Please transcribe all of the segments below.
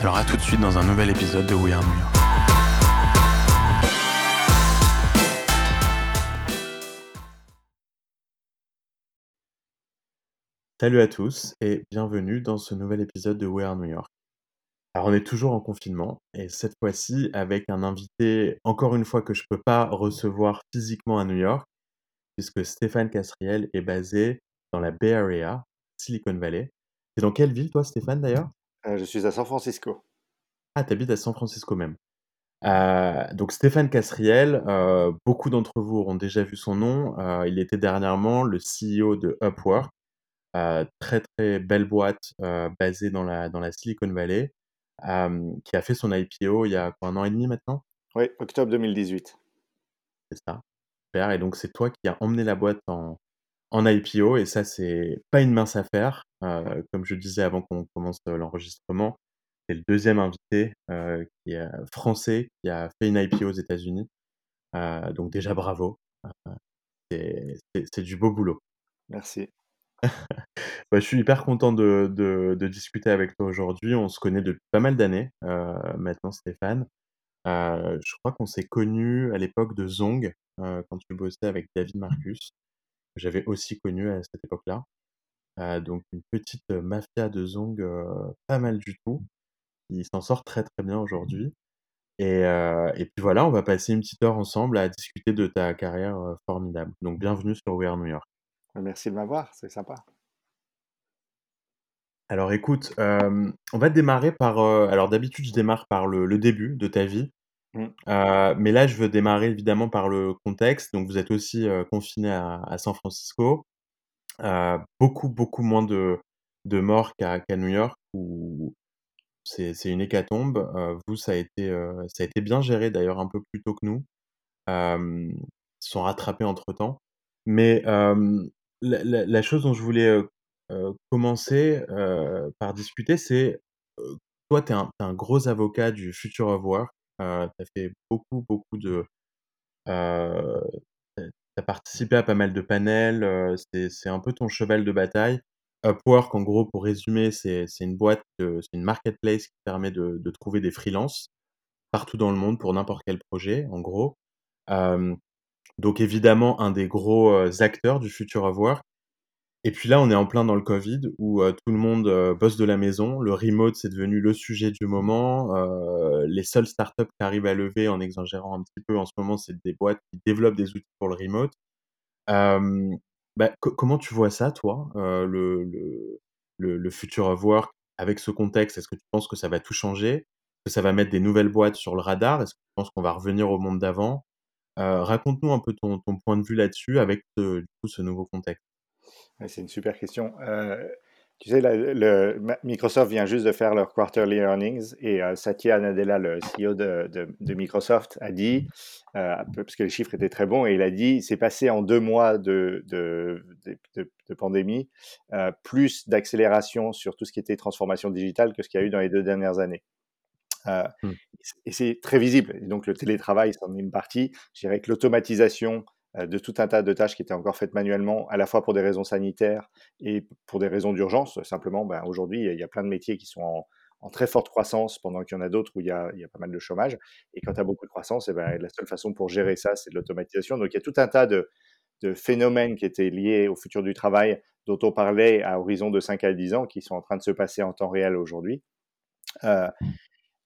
Alors à tout de suite dans un nouvel épisode de We Are New York. Salut à tous et bienvenue dans ce nouvel épisode de We Are New York. Alors on est toujours en confinement et cette fois-ci avec un invité encore une fois que je ne peux pas recevoir physiquement à New York puisque Stéphane Casriel est basé dans la Bay Area, Silicon Valley. C'est dans quelle ville toi Stéphane d'ailleurs? Euh, je suis à San Francisco. Ah, tu habites à San Francisco même. Euh, donc Stéphane Casriel, euh, beaucoup d'entre vous auront déjà vu son nom. il était dernièrement le CEO de Upwork, très très belle boîte basée dans la, dans la Silicon Valley, qui a fait son IPO il y a un an et demi maintenant? Oui, octobre 2018. C'est ça. Super. Et donc c'est toi qui as emmené la boîte en, en IPO et ça c'est pas une mince affaire. Euh, comme je disais avant qu'on commence euh, l'enregistrement, c'est le deuxième invité euh, qui est français qui a fait une IPO aux États-Unis. donc déjà bravo, c'est du beau boulot. Merci. Bah, je suis hyper content de, de, discuter avec toi aujourd'hui. On se connaît depuis pas mal d'années maintenant, Stéphane. je crois qu'on s'est connus à l'époque de Zong, quand tu bossais avec David Marcus que j'avais aussi connu à cette époque-là. Euh, donc une petite mafia de Zong pas mal du tout. Il s'en sort très très bien aujourd'hui. Et, et, puis voilà, on va passer une petite heure ensemble à discuter de ta carrière formidable. Donc bienvenue sur We Are New York. Merci de m'avoir, c'est sympa. Alors écoute, on va démarrer par... alors d'habitude, je démarre par le, le, début de ta vie. Mmh. Euh, mais là, je veux démarrer évidemment par le contexte. Donc, vous êtes aussi euh, confiné à, San Francisco. Euh, beaucoup, beaucoup moins de, de morts qu'à New York, où c'est une hécatombe. vous, ça a, été, ça a été bien géré d'ailleurs un peu plus tôt que nous. ils sont rattrapés entre-temps. Mais la, chose dont je voulais commencer par discuter, c'est toi, tu es, un gros avocat du Future of Work tu as fait beaucoup, beaucoup de. Euh, tu as participé à pas mal de panels. c'est un peu ton cheval de bataille. Upwork, en gros, pour résumer, c'est une boîte, c'est une marketplace qui permet de, de trouver des freelances partout dans le monde pour n'importe quel projet, en gros. donc évidemment, un des gros acteurs du futur of work. Et puis là, on est en plein dans le Covid où tout le monde bosse de la maison. Le remote, c'est devenu le sujet du moment. les seules startups qui arrivent à lever, en exagérant un petit peu en ce moment, c'est des boîtes qui développent des outils pour le remote. Bah, comment tu vois ça, toi, le, le, le, future of work avec ce contexte? Est-ce que tu penses que ça va tout changer? Que ça va mettre des nouvelles boîtes sur le radar? Est-ce que tu penses qu'on va revenir au monde d'avant? Raconte-nous un peu ton, point de vue là-dessus avec du coup, ce nouveau contexte c'est une super question. Euh, tu sais, le, Microsoft vient juste de faire leur quarterly earnings et euh, Satya Nadella, le CEO de, de, Microsoft, a dit, euh, parce que les chiffres étaient très bons, et il a dit, c'est passé en deux mois de, pandémie, plus d'accélération sur tout ce qui était transformation digitale que ce qu'il y a eu dans les deux dernières années. Hmm. Et c'est très visible. Et donc le télétravail, c'en est une partie. Je dirais que l'automatisation euh, de tout un tas de tâches qui étaient encore faites manuellement, à la fois pour des raisons sanitaires et pour des raisons d'urgence. Simplement, ben, aujourd'hui, il y a plein de métiers qui sont en, très forte croissance, pendant qu'il y en a d'autres où il y a, pas mal de chômage. Et quand tu as beaucoup de croissance, et eh ben, la seule façon pour gérer ça, c'est de l'automatisation. Donc il y a tout un tas de, phénomènes qui étaient liés au futur du travail, dont on parlait à horizon de 5 à 10 ans, qui sont en train de se passer en temps réel aujourd'hui. Euh,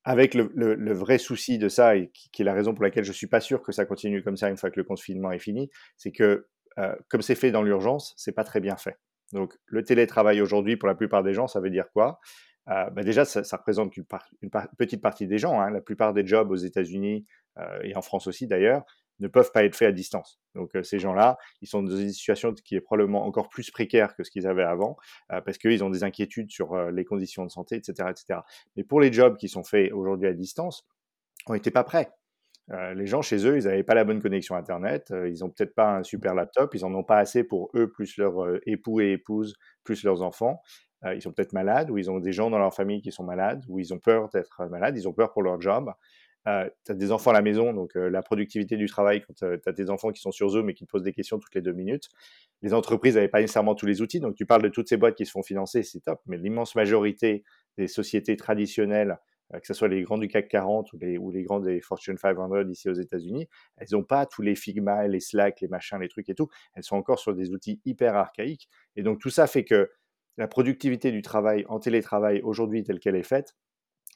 avec le, le, vrai souci de ça, et qui, est la raison pour laquelle je suis pas sûr que ça continue comme ça une fois que le confinement est fini, c'est que euh, comme c'est fait dans l'urgence, c'est pas très bien fait. Donc le télétravail aujourd'hui, pour la plupart des gens, ça veut dire quoi? Euh, bah Déjà, ça, ça représente une, une petite partie des gens. Hein. La plupart des jobs aux États-Unis euh, et en France aussi d'ailleurs ne peuvent pas être faits à distance. Donc euh, ces gens-là, ils sont dans une situation qui est probablement encore plus précaire que ce qu'ils avaient avant, euh, parce qu'ils ont des inquiétudes sur euh, les conditions de santé, etc., etc. Mais pour les jobs qui sont faits aujourd'hui à distance, on n'était pas prêts. les gens chez eux, ils n'avaient pas la bonne connexion Internet, ils n'ont peut-être pas un super laptop, ils en ont pas assez pour eux, plus leurs époux et épouses, plus leurs enfants. ils sont peut-être malades, ou ils ont des gens dans leur famille qui sont malades, ou ils ont peur d'être malades, ils ont peur pour leur job. Euh, as des enfants à la maison, donc euh, la productivité du travail, quand euh, tu as des enfants qui sont sur Zoom et qui te posent des questions toutes les deux minutes. Les entreprises n'avaient pas nécessairement tous les outils, donc tu parles de toutes ces boîtes qui se font financer, c'est top, mais l'immense majorité des sociétés traditionnelles, que ce soit les grands du CAC 40 ou les, ou les grands des Fortune 500 ici aux États-Unis, elles n'ont pas tous les Figma, les Slack, les machins, les trucs et tout. Elles sont encore sur des outils hyper archaïques. Et donc tout ça fait que la productivité du travail en télétravail aujourd'hui telle qu'elle est faite,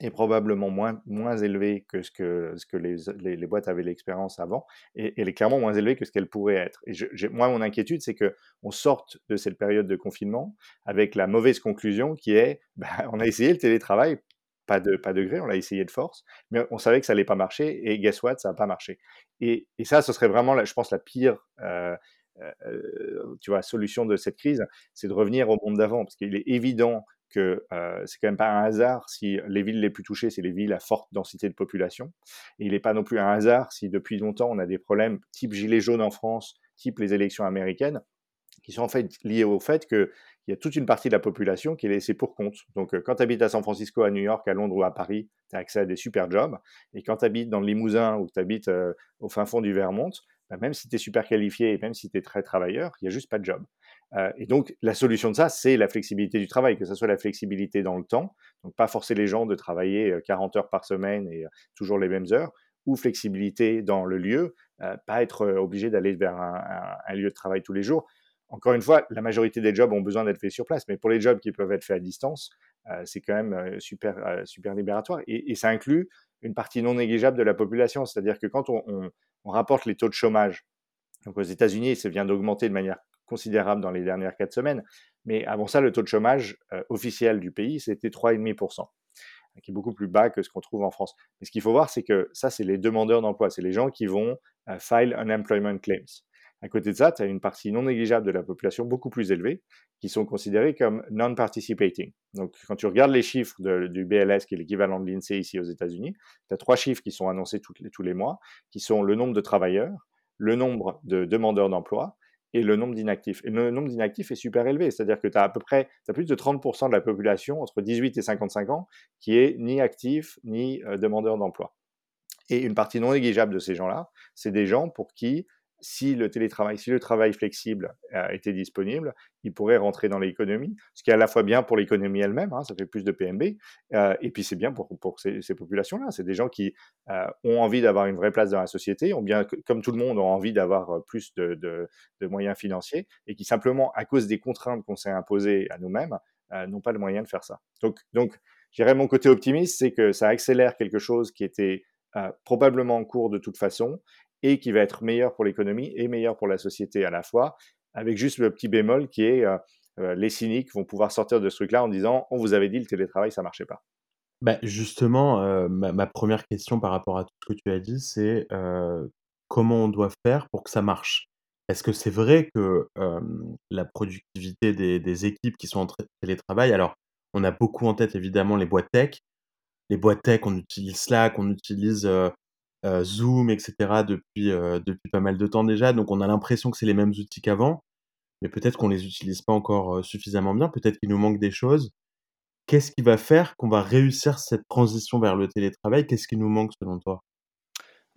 est probablement moins, moins élevée que ce que, ce que les, les, boîtes avaient l'expérience avant, et elle est clairement moins élevée que ce qu'elle pourrait être. Et moi, mon inquiétude, c'est qu'on sorte de cette période de confinement avec la mauvaise conclusion qui est, bah, on a essayé le télétravail, pas de, pas de gré, on l'a essayé de force, mais on savait que ça allait pas marcher, et guess what, ça n'a pas marché. Et, et, ça, ce serait vraiment, je pense, la pire... Euh, euh, tu vois, solution de cette crise, c'est de revenir au monde d'avant, parce qu'il est évident que euh, c'est quand même pas un hasard si les villes les plus touchées, c'est les villes à forte densité de population. Et il n'est pas non plus un hasard si depuis longtemps on a des problèmes type gilets jaunes en France, type les élections américaines, qui sont en fait liés au fait qu'il y a toute une partie de la population qui est laissée pour compte. Donc euh, quand tu habites à San Francisco, à New York, à Londres ou à Paris, tu as accès à des super jobs. Et quand tu habites dans le Limousin ou tu habites euh, au fin fond du Vermont, bah, même si tu es super qualifié et même si tu es très travailleur, il n'y a juste pas de job. Euh, et donc, la solution de ça, c'est la flexibilité du travail, que ce soit la flexibilité dans le temps, donc pas forcer les gens de travailler 40 euh, heures par semaine et euh, toujours les mêmes heures, ou flexibilité dans le lieu, pas être obligé d'aller vers un, lieu de travail tous les jours. Encore une fois, la majorité des jobs ont besoin d'être faits sur place, mais pour les jobs qui peuvent être faits à distance, c'est quand même super, super libératoire. Et, ça inclut une partie non négligeable de la population, c'est-à-dire que quand on, rapporte les taux de chômage, donc aux États-Unis, ça vient d'augmenter de manière considérable dans les dernières quatre semaines. Mais avant ça, le taux de chômage euh, officiel du pays, c'était 3,5%, qui est beaucoup plus bas que ce qu'on trouve en France. Mais ce qu'il faut voir, c'est que ça, c'est les demandeurs d'emploi, c'est les gens qui vont euh, file unemployment claims. À côté de ça, tu as une partie non négligeable de la population beaucoup plus élevée qui sont considérés comme non-participating. Donc, quand tu regardes les chiffres du BLS, qui est l'équivalent de l'INSEE ici aux États-Unis, tu as trois chiffres qui sont annoncés tous les mois, qui sont le nombre de travailleurs, le nombre de demandeurs d'emploi et le nombre d'inactifs. Et le nombre d'inactifs est super élevé, c'est-à-dire que tu as à peu près plus de 30% de la population entre 18 et 55 ans qui est ni actif ni euh, demandeur d'emploi. Et une partie non négligeable de ces gens-là, c'est des gens pour qui si le télétravail, si le travail flexible euh, était disponible, il pourrait rentrer dans l'économie, ce qui est à la fois bien pour l'économie elle-même, hein, ça fait plus de PMB, euh, et puis c'est bien pour, ces, populations-là. C'est des gens qui euh, ont envie d'avoir une vraie place dans la société, ont bien, comme tout le monde, ont envie d'avoir plus de, moyens financiers, et qui simplement, à cause des contraintes qu'on s'est imposées à nous-mêmes, n'ont pas le moyen de faire ça. Donc, donc je dirais mon côté optimiste, c'est que ça accélère quelque chose qui était probablement en cours de toute façon et qui va être meilleur pour l'économie et meilleur pour la société à la fois, avec juste le petit bémol qui est euh, euh, les cyniques vont pouvoir sortir de ce truc-là en disant on vous avait dit le télétravail ça marchait pas. Bah justement, euh, ma, première question par rapport à tout ce que tu as dit, c'est comment on doit faire pour que ça marche? Est-ce que c'est vrai que la productivité des, des, équipes qui sont en télétravail, alors on a beaucoup en tête évidemment les boîtes tech, les boîtes tech, on utilise Slack, on utilise euh, Zoom, etc. depuis, euh, depuis pas mal de temps déjà. Donc on a l'impression que c'est les mêmes outils qu'avant, mais peut-être qu'on les utilise pas encore euh, suffisamment bien. Peut-être qu'il nous manque des choses. Qu'est-ce qui va faire qu'on va réussir cette transition vers le télétravail? Qu'est-ce qui nous manque selon toi?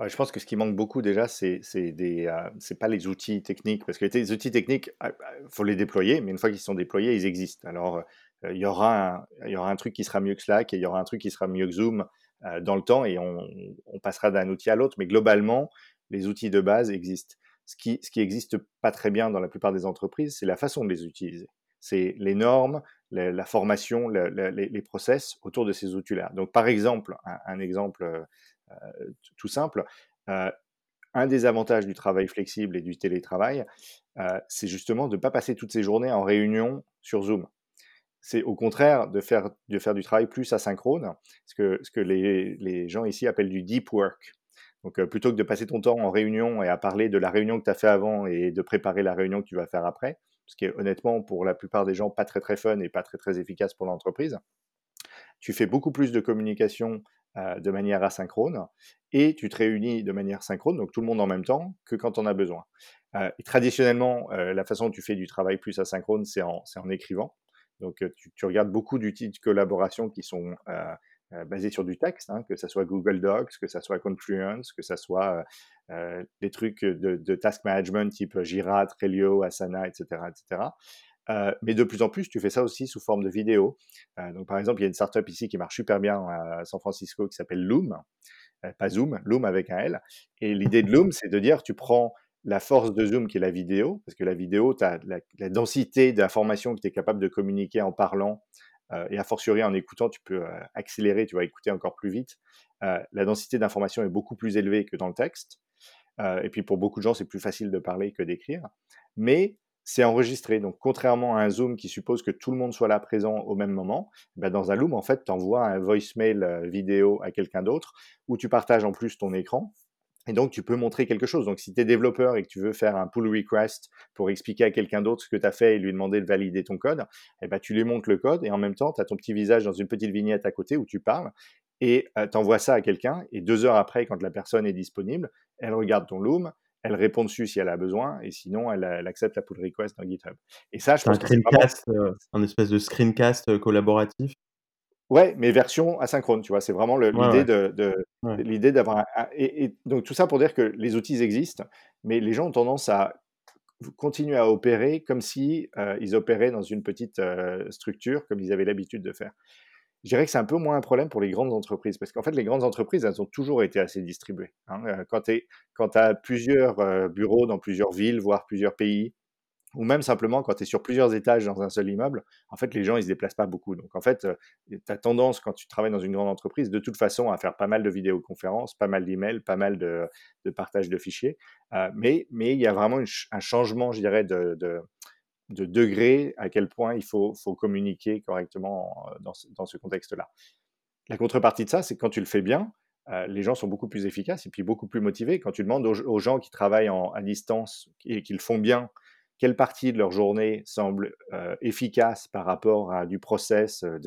Je pense que ce qui manque beaucoup déjà, c'est des, c'est pas les outils techniques, parce que les outils techniques, il faut les déployer, mais une fois qu'ils sont déployés, ils existent. Alors, il y aura il y aura un truc qui sera mieux que Slack et il y aura un truc qui sera mieux que Zoom dans le temps et on, passera d'un outil à l'autre. Mais globalement, les outils de base existent. Ce qui, ce qui existe pas très bien dans la plupart des entreprises, c'est la façon de les utiliser. C'est les normes, la formation, les, process autour de ces outils-là. Donc, par exemple, un, exemple tout simple, un des avantages du travail flexible et du télétravail, c'est justement de ne pas passer toutes ces journées en réunion sur Zoom c'est au contraire de faire, de faire du travail plus asynchrone, ce que, ce que les, les gens ici appellent du deep work. Donc, euh, plutôt que de passer ton temps en réunion et à parler de la réunion que tu as fait avant et de préparer la réunion que tu vas faire après, ce qui est honnêtement pour la plupart des gens pas très très fun et pas très très efficace pour l'entreprise, tu fais beaucoup plus de communication euh, de manière asynchrone et tu te réunis de manière synchrone, donc tout le monde en même temps, que quand on a besoin. Euh, et traditionnellement, la façon dont tu fais du travail plus asynchrone, c'est en, en écrivant. Donc, tu, regardes beaucoup d'outils de collaboration qui sont basés sur du texte, hein, que ce soit Google Docs, que ce soit Confluence, que ce soit des trucs de, task management type Jira, Trello, Asana, etc. etc. mais de plus en plus, tu fais ça aussi sous forme de vidéo. donc, par exemple, il y a une startup ici qui marche super bien à San Francisco qui s'appelle Loom, pas Zoom, Loom avec un L. Et l'idée de Loom, c'est de dire, tu prends la force de Zoom qui est la vidéo, parce que la vidéo, tu as la, densité d'informations que tu es capable de communiquer en parlant, euh, et a fortiori en écoutant, tu peux euh, accélérer, tu vas écouter encore plus vite. Euh, la densité d'informations est beaucoup plus élevée que dans le texte. et puis pour beaucoup de gens, c'est plus facile de parler que d'écrire. Mais c'est enregistré. Donc, contrairement à un Zoom qui suppose que tout le monde soit là présent au même moment, ben, dans un Loom, en fait, tu envoies un voicemail vidéo à quelqu'un d'autre où tu partages en plus ton écran et donc, tu peux montrer quelque chose. Donc, si tu es développeur et que tu veux faire un pull request pour expliquer à quelqu'un d'autre ce que tu as fait et lui demander de valider ton code, eh ben, tu lui montres le code et en même temps, tu as ton petit visage dans une petite vignette à côté où tu parles et euh, tu envoies ça à quelqu'un. Et deux heures après, quand la personne est disponible, elle regarde ton Loom, elle répond dessus si elle a besoin et sinon, elle, accepte la pull request dans GitHub. Et ça, je pense un screencast, euh, un espèce de screencast euh, collaboratif Ouais, mais version asynchrone, tu vois? C'est vraiment l'idée de l'idée d'avoir et donc tout ça pour dire que les outils existent, mais les gens ont tendance à continuer à opérer comme si, euh, ils opéraient dans une petite, euh, structure, comme ils avaient l'habitude de faire. Je dirais que c'est un peu moins un problème pour les grandes entreprises, parce qu'en fait, les grandes entreprises, elles ont toujours été assez distribuées, hein. Euh, quand tu as plusieurs, bureaux dans plusieurs villes, voire plusieurs pays ou même simplement quand tu es sur plusieurs étages dans un seul immeuble, en fait, les gens, ils se déplacent pas beaucoup. Donc, en fait, tu as tendance, quand tu travailles dans une grande entreprise, de toute façon, à faire pas mal de vidéoconférences, pas mal d'emails, pas mal de, de, partage de fichiers. mais, mais il y a vraiment un changement, je dirais, de, de, de, degré à quel point il faut, faut communiquer correctement dans ce, dans ce contexte-là. La contrepartie de ça, c'est que quand tu le fais bien, les gens sont beaucoup plus efficaces et puis beaucoup plus motivés. Quand tu demandes aux, gens qui travaillent en, à distance et qui le font bien, quelle partie de leur journée semble euh, efficace par rapport à du process euh,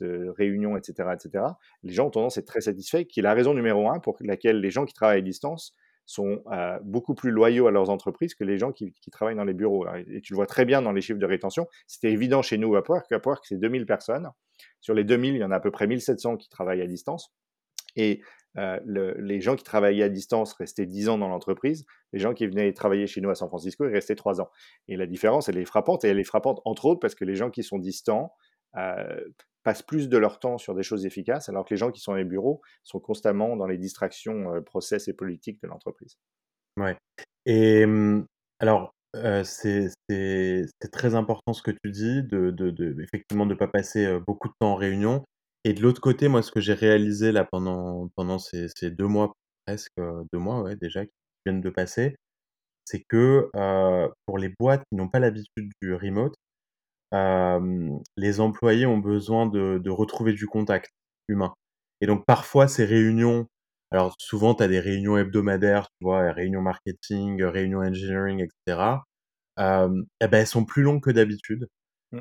de, réunion, etc., etc., les gens ont tendance à être très satisfaits, qui est la raison numéro un pour laquelle les gens qui travaillent à distance sont euh, beaucoup plus loyaux à leurs entreprises que les gens qui, travaillent dans les bureaux. Et tu le vois très bien dans les chiffres de rétention. C'était évident chez nous à Upwork. Upwork, c'est 2000 personnes. Sur les 2000, il y en a à peu près 1700 qui travaillent à distance. Et euh, les gens qui travaillaient à distance restaient 10 ans dans l'entreprise. Les gens qui venaient travailler chez nous à San Francisco, ils restaient 3 ans. Et la différence, elle est frappante. Et elle est frappante, entre autres, parce que les gens qui sont distants euh, passent plus de leur temps sur des choses efficaces, alors que les gens qui sont dans les bureaux sont constamment dans les distractions, euh, process et politiques de l'entreprise. Ouais. Et alors, c'est très important ce que tu dis, de, effectivement de ne pas passer beaucoup de temps en réunion. Et de l'autre côté, moi, ce que j'ai réalisé là pendant pendant ces ces 2 mois, presque, euh, deux mois, ouais, déjà, qui viennent de passer, c'est que, heu, pour les boîtes qui n'ont pas l'habitude du remote, les employés ont besoin de de retrouver du contact humain. Et donc parfois ces réunions alors souvent tu as des réunions hebdomadaires, tu vois? Réunions marketing, réunions engineering et cetera. Hem et bah, elles sont plus longues que d'habitude. Mmh.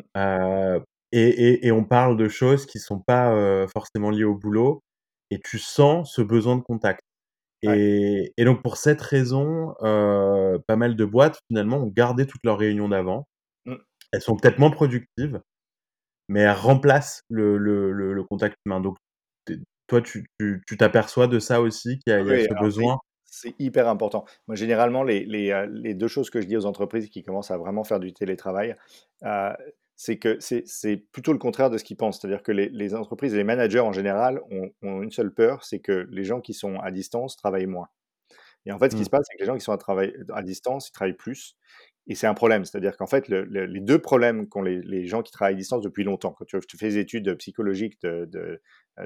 Et, on parle de choses qui sont pas forcément liées au boulot, et tu sens ce besoin de contact. Et, donc pour cette raison, pas mal de boîtes finalement ont gardé toutes leurs réunions d'avant. Mmh. Elles sont peut-être moins productives, mais elles remplacent le, contact humain. Donc toi, tu t'aperçois de ça aussi, qu'il y a, ce besoin? c'est hyper important. Moi, généralement, les, les, deux choses que je dis aux entreprises qui commencent à vraiment faire du télétravail, c'est que c'est plutôt le contraire de ce qu'ils pensent. C'est-à-dire que les, entreprises et les managers en général ont, une seule peur, c'est que les gens qui sont à distance travaillent moins. Et en fait, ce qui mmh. se passe, c'est que les gens qui sont à, travail, à distance, ils travaillent plus. Et c'est un problème. C'est-à-dire qu'en fait, le le les 2 problèmes qu'ont les les gens qui travaillent à distance depuis longtemps, quand tu tu fais des études psychologiques de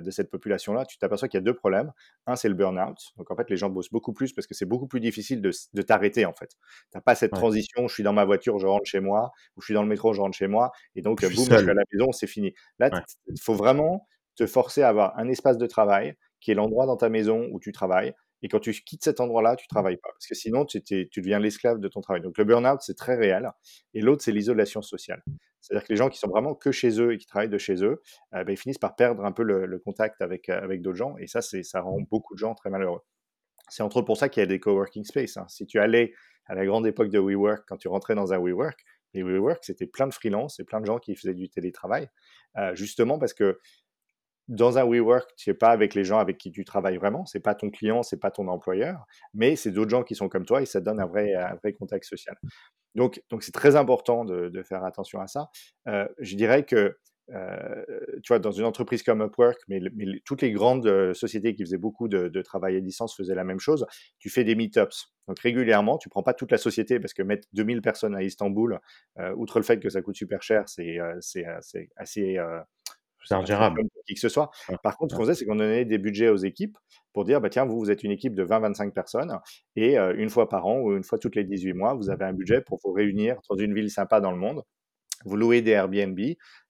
de, cette population-là, tu t'aperçois qu'il y a 2 problèmes. Un, c'est le burn-out. Donc en fait, les gens bossent beaucoup plus parce que c'est beaucoup plus difficile de t'arrêter, en fait. Tu as pas cette Ouais. transition, je suis dans ma voiture, je rentre chez moi, ou je suis dans le métro, je rentre chez moi et donc, Je boum, je suis à la maison, c'est fini. Là, Ouais. il faut vraiment te forcer à avoir un espace de travail qui est l'endroit dans ta maison où tu travailles et quand tu quittes cet endroit-là, tu travailles pas parce que sinon tu deviens l'esclave de ton travail. Donc le burn-out, c'est très réel et l'autre, c'est l'isolation sociale. C'est-à-dire que les gens qui sont vraiment que chez eux et qui travaillent de chez eux, heu, bah, ils finissent par perdre un peu le le contact avec, heu, avec d'autres gens et ça, ça rend beaucoup de gens très malheureux. C'est entre autres pour ça qu'il y a des coworking space, hein. Si tu allais à la grande époque de WeWork, quand tu rentrais dans un WeWork, les WeWork, c'était plein de freelance et plein de gens qui faisaient du télétravail, heu, justement parce que dans un WeWork, tu es pas avec les gens avec qui tu travailles vraiment, c'est pas ton client, c'est pas ton employeur, mais c'est d'autres gens qui sont comme toi et ça donne un vrai un contact social. Donc c'est très important de faire attention à ça. Heu, je dirais que, heu, tu vois, dans une entreprise comme Upwork, mais toutes les grandes, heu, sociétés qui faisaient beaucoup de travail à distance faisaient la même chose. Tu fais des meet-ups. Donc régulièrement, tu prends pas toute la société parce que mettre 2000 personnes à Istanbul, outre le fait que ça coûte super cher, c'est, assez, C'est ingérable. qui que ce soit. Ouais, Par contre, ce qu'on faisait, c'est qu'on donnait des budgets aux équipes pour dire: «Bah, tiens, vous, vous êtes une équipe de 20-25 personnes et heu, 1 fois par an ou 1 fois toutes les 18 mois, vous avez un budget pour vous réunir dans une ville sympa dans le monde. Vous louez des Airbnb,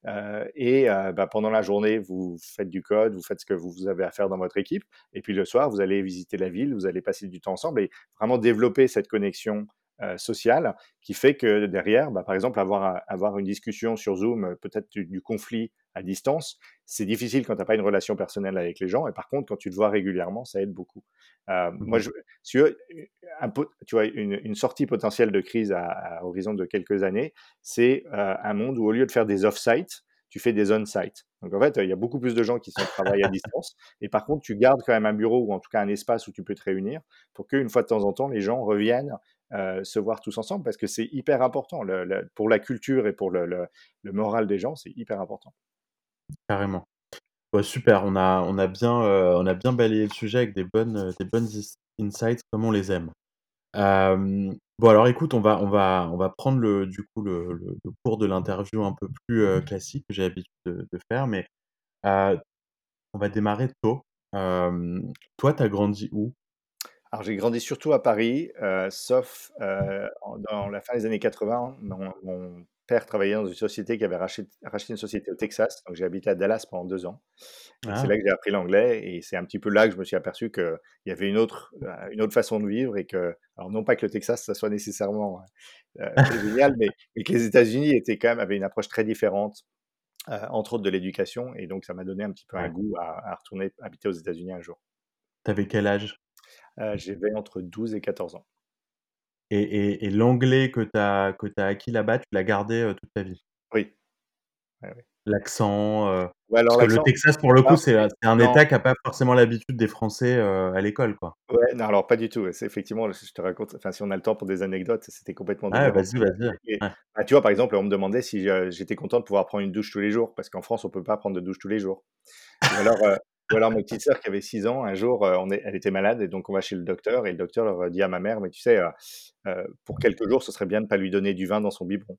heu et heu, bah, pendant la journée, vous faites du code, vous faites ce que vous avez à faire dans votre équipe et puis le soir, vous allez visiter la ville, vous allez passer du temps ensemble» et vraiment développer cette connexion, sociale qui fait que derrière, bah, par exemple, avoir avoir une discussion sur Zoom, heu, peut-être du du conflit à distance, c'est difficile quand tu as pas une relation personnelle avec les gens et par contre, quand tu te vois régulièrement, ça aide beaucoup. Heu, moi, Ouais. je si tu un vois, une une sortie potentielle de crise à à horizon de quelques années, c'est, un monde où au lieu de faire des off-site, tu fais des on-site. Donc en fait, il y a beaucoup plus de gens qui sont travaillent à distance et par contre, tu gardes quand même un bureau ou en tout cas un espace où tu peux te réunir pour qu'une fois de temps en temps, les gens reviennent, heu, se voir tous ensemble parce que c'est hyper important. Pour la culture et pour le moral des gens, c'est hyper important. Carrément. Bah, super, on a on a bien, heu, on a bien balayé le sujet avec des bonnes, heu, des bonnes insights comme on les aime. Bon alors écoute, on va on va on va prendre le du coup le cours de l'interview un peu plus, classique que j'ai l'habitude de faire, mais, on va démarrer tôt. Toi, tu as grandi où? Alors j'ai grandi surtout à Paris, heu, sauf, heu, en dans la fin des années 80, mon mon père travaillait dans une société qui avait rachet racheté une société au Texas, donc j'ai habité à Dallas pendant 2 ans et c'est Ah, là que j'ai appris l'anglais et c'est un petit peu là que je me suis aperçu qu'il y avait une autre, heu, une autre façon de vivre et que alors non pas que le Texas, ça soit nécessairement, heu génial, mais mais que les États-Unis étaient quand même avaient une approche très différente, entre autres de l'éducation et donc ça m'a donné un petit peu un ouais. goût à à retourner habiter aux États-Unis un jour. Tu avais quel âge? Heu, j'avais entre 12 et 14 ans. Et et et l'anglais que tu as acquis là-bas, tu l'as gardé, heu, toute ta vie? Oui, ouais, ouais. L'accent, Ouais, que le Texas pour le coup, non, c'est, un non, état qui a pas forcément l'habitude des Français, à l'école, quoi. ouais, non, alors pas du tout, effectivement, je te raconte enfin, si on a le temps pour des anecdotes, c'était complètement différent. vas-y, vas-y. Bah, tu vois, par exemple, on me demandait si, j'étais content de pouvoir prendre une douche tous les jours, parce qu'en France, on peut pas prendre de douche tous les jours. Ou alors, ou alors ma petite sœur qui avait 6 ans, un jour, est elle était malade et donc on va chez le docteur et le docteur leur dit à ma mère: «Mais tu sais, heu heu, pour quelques jours, ce serait bien de pas lui donner du vin dans son biberon».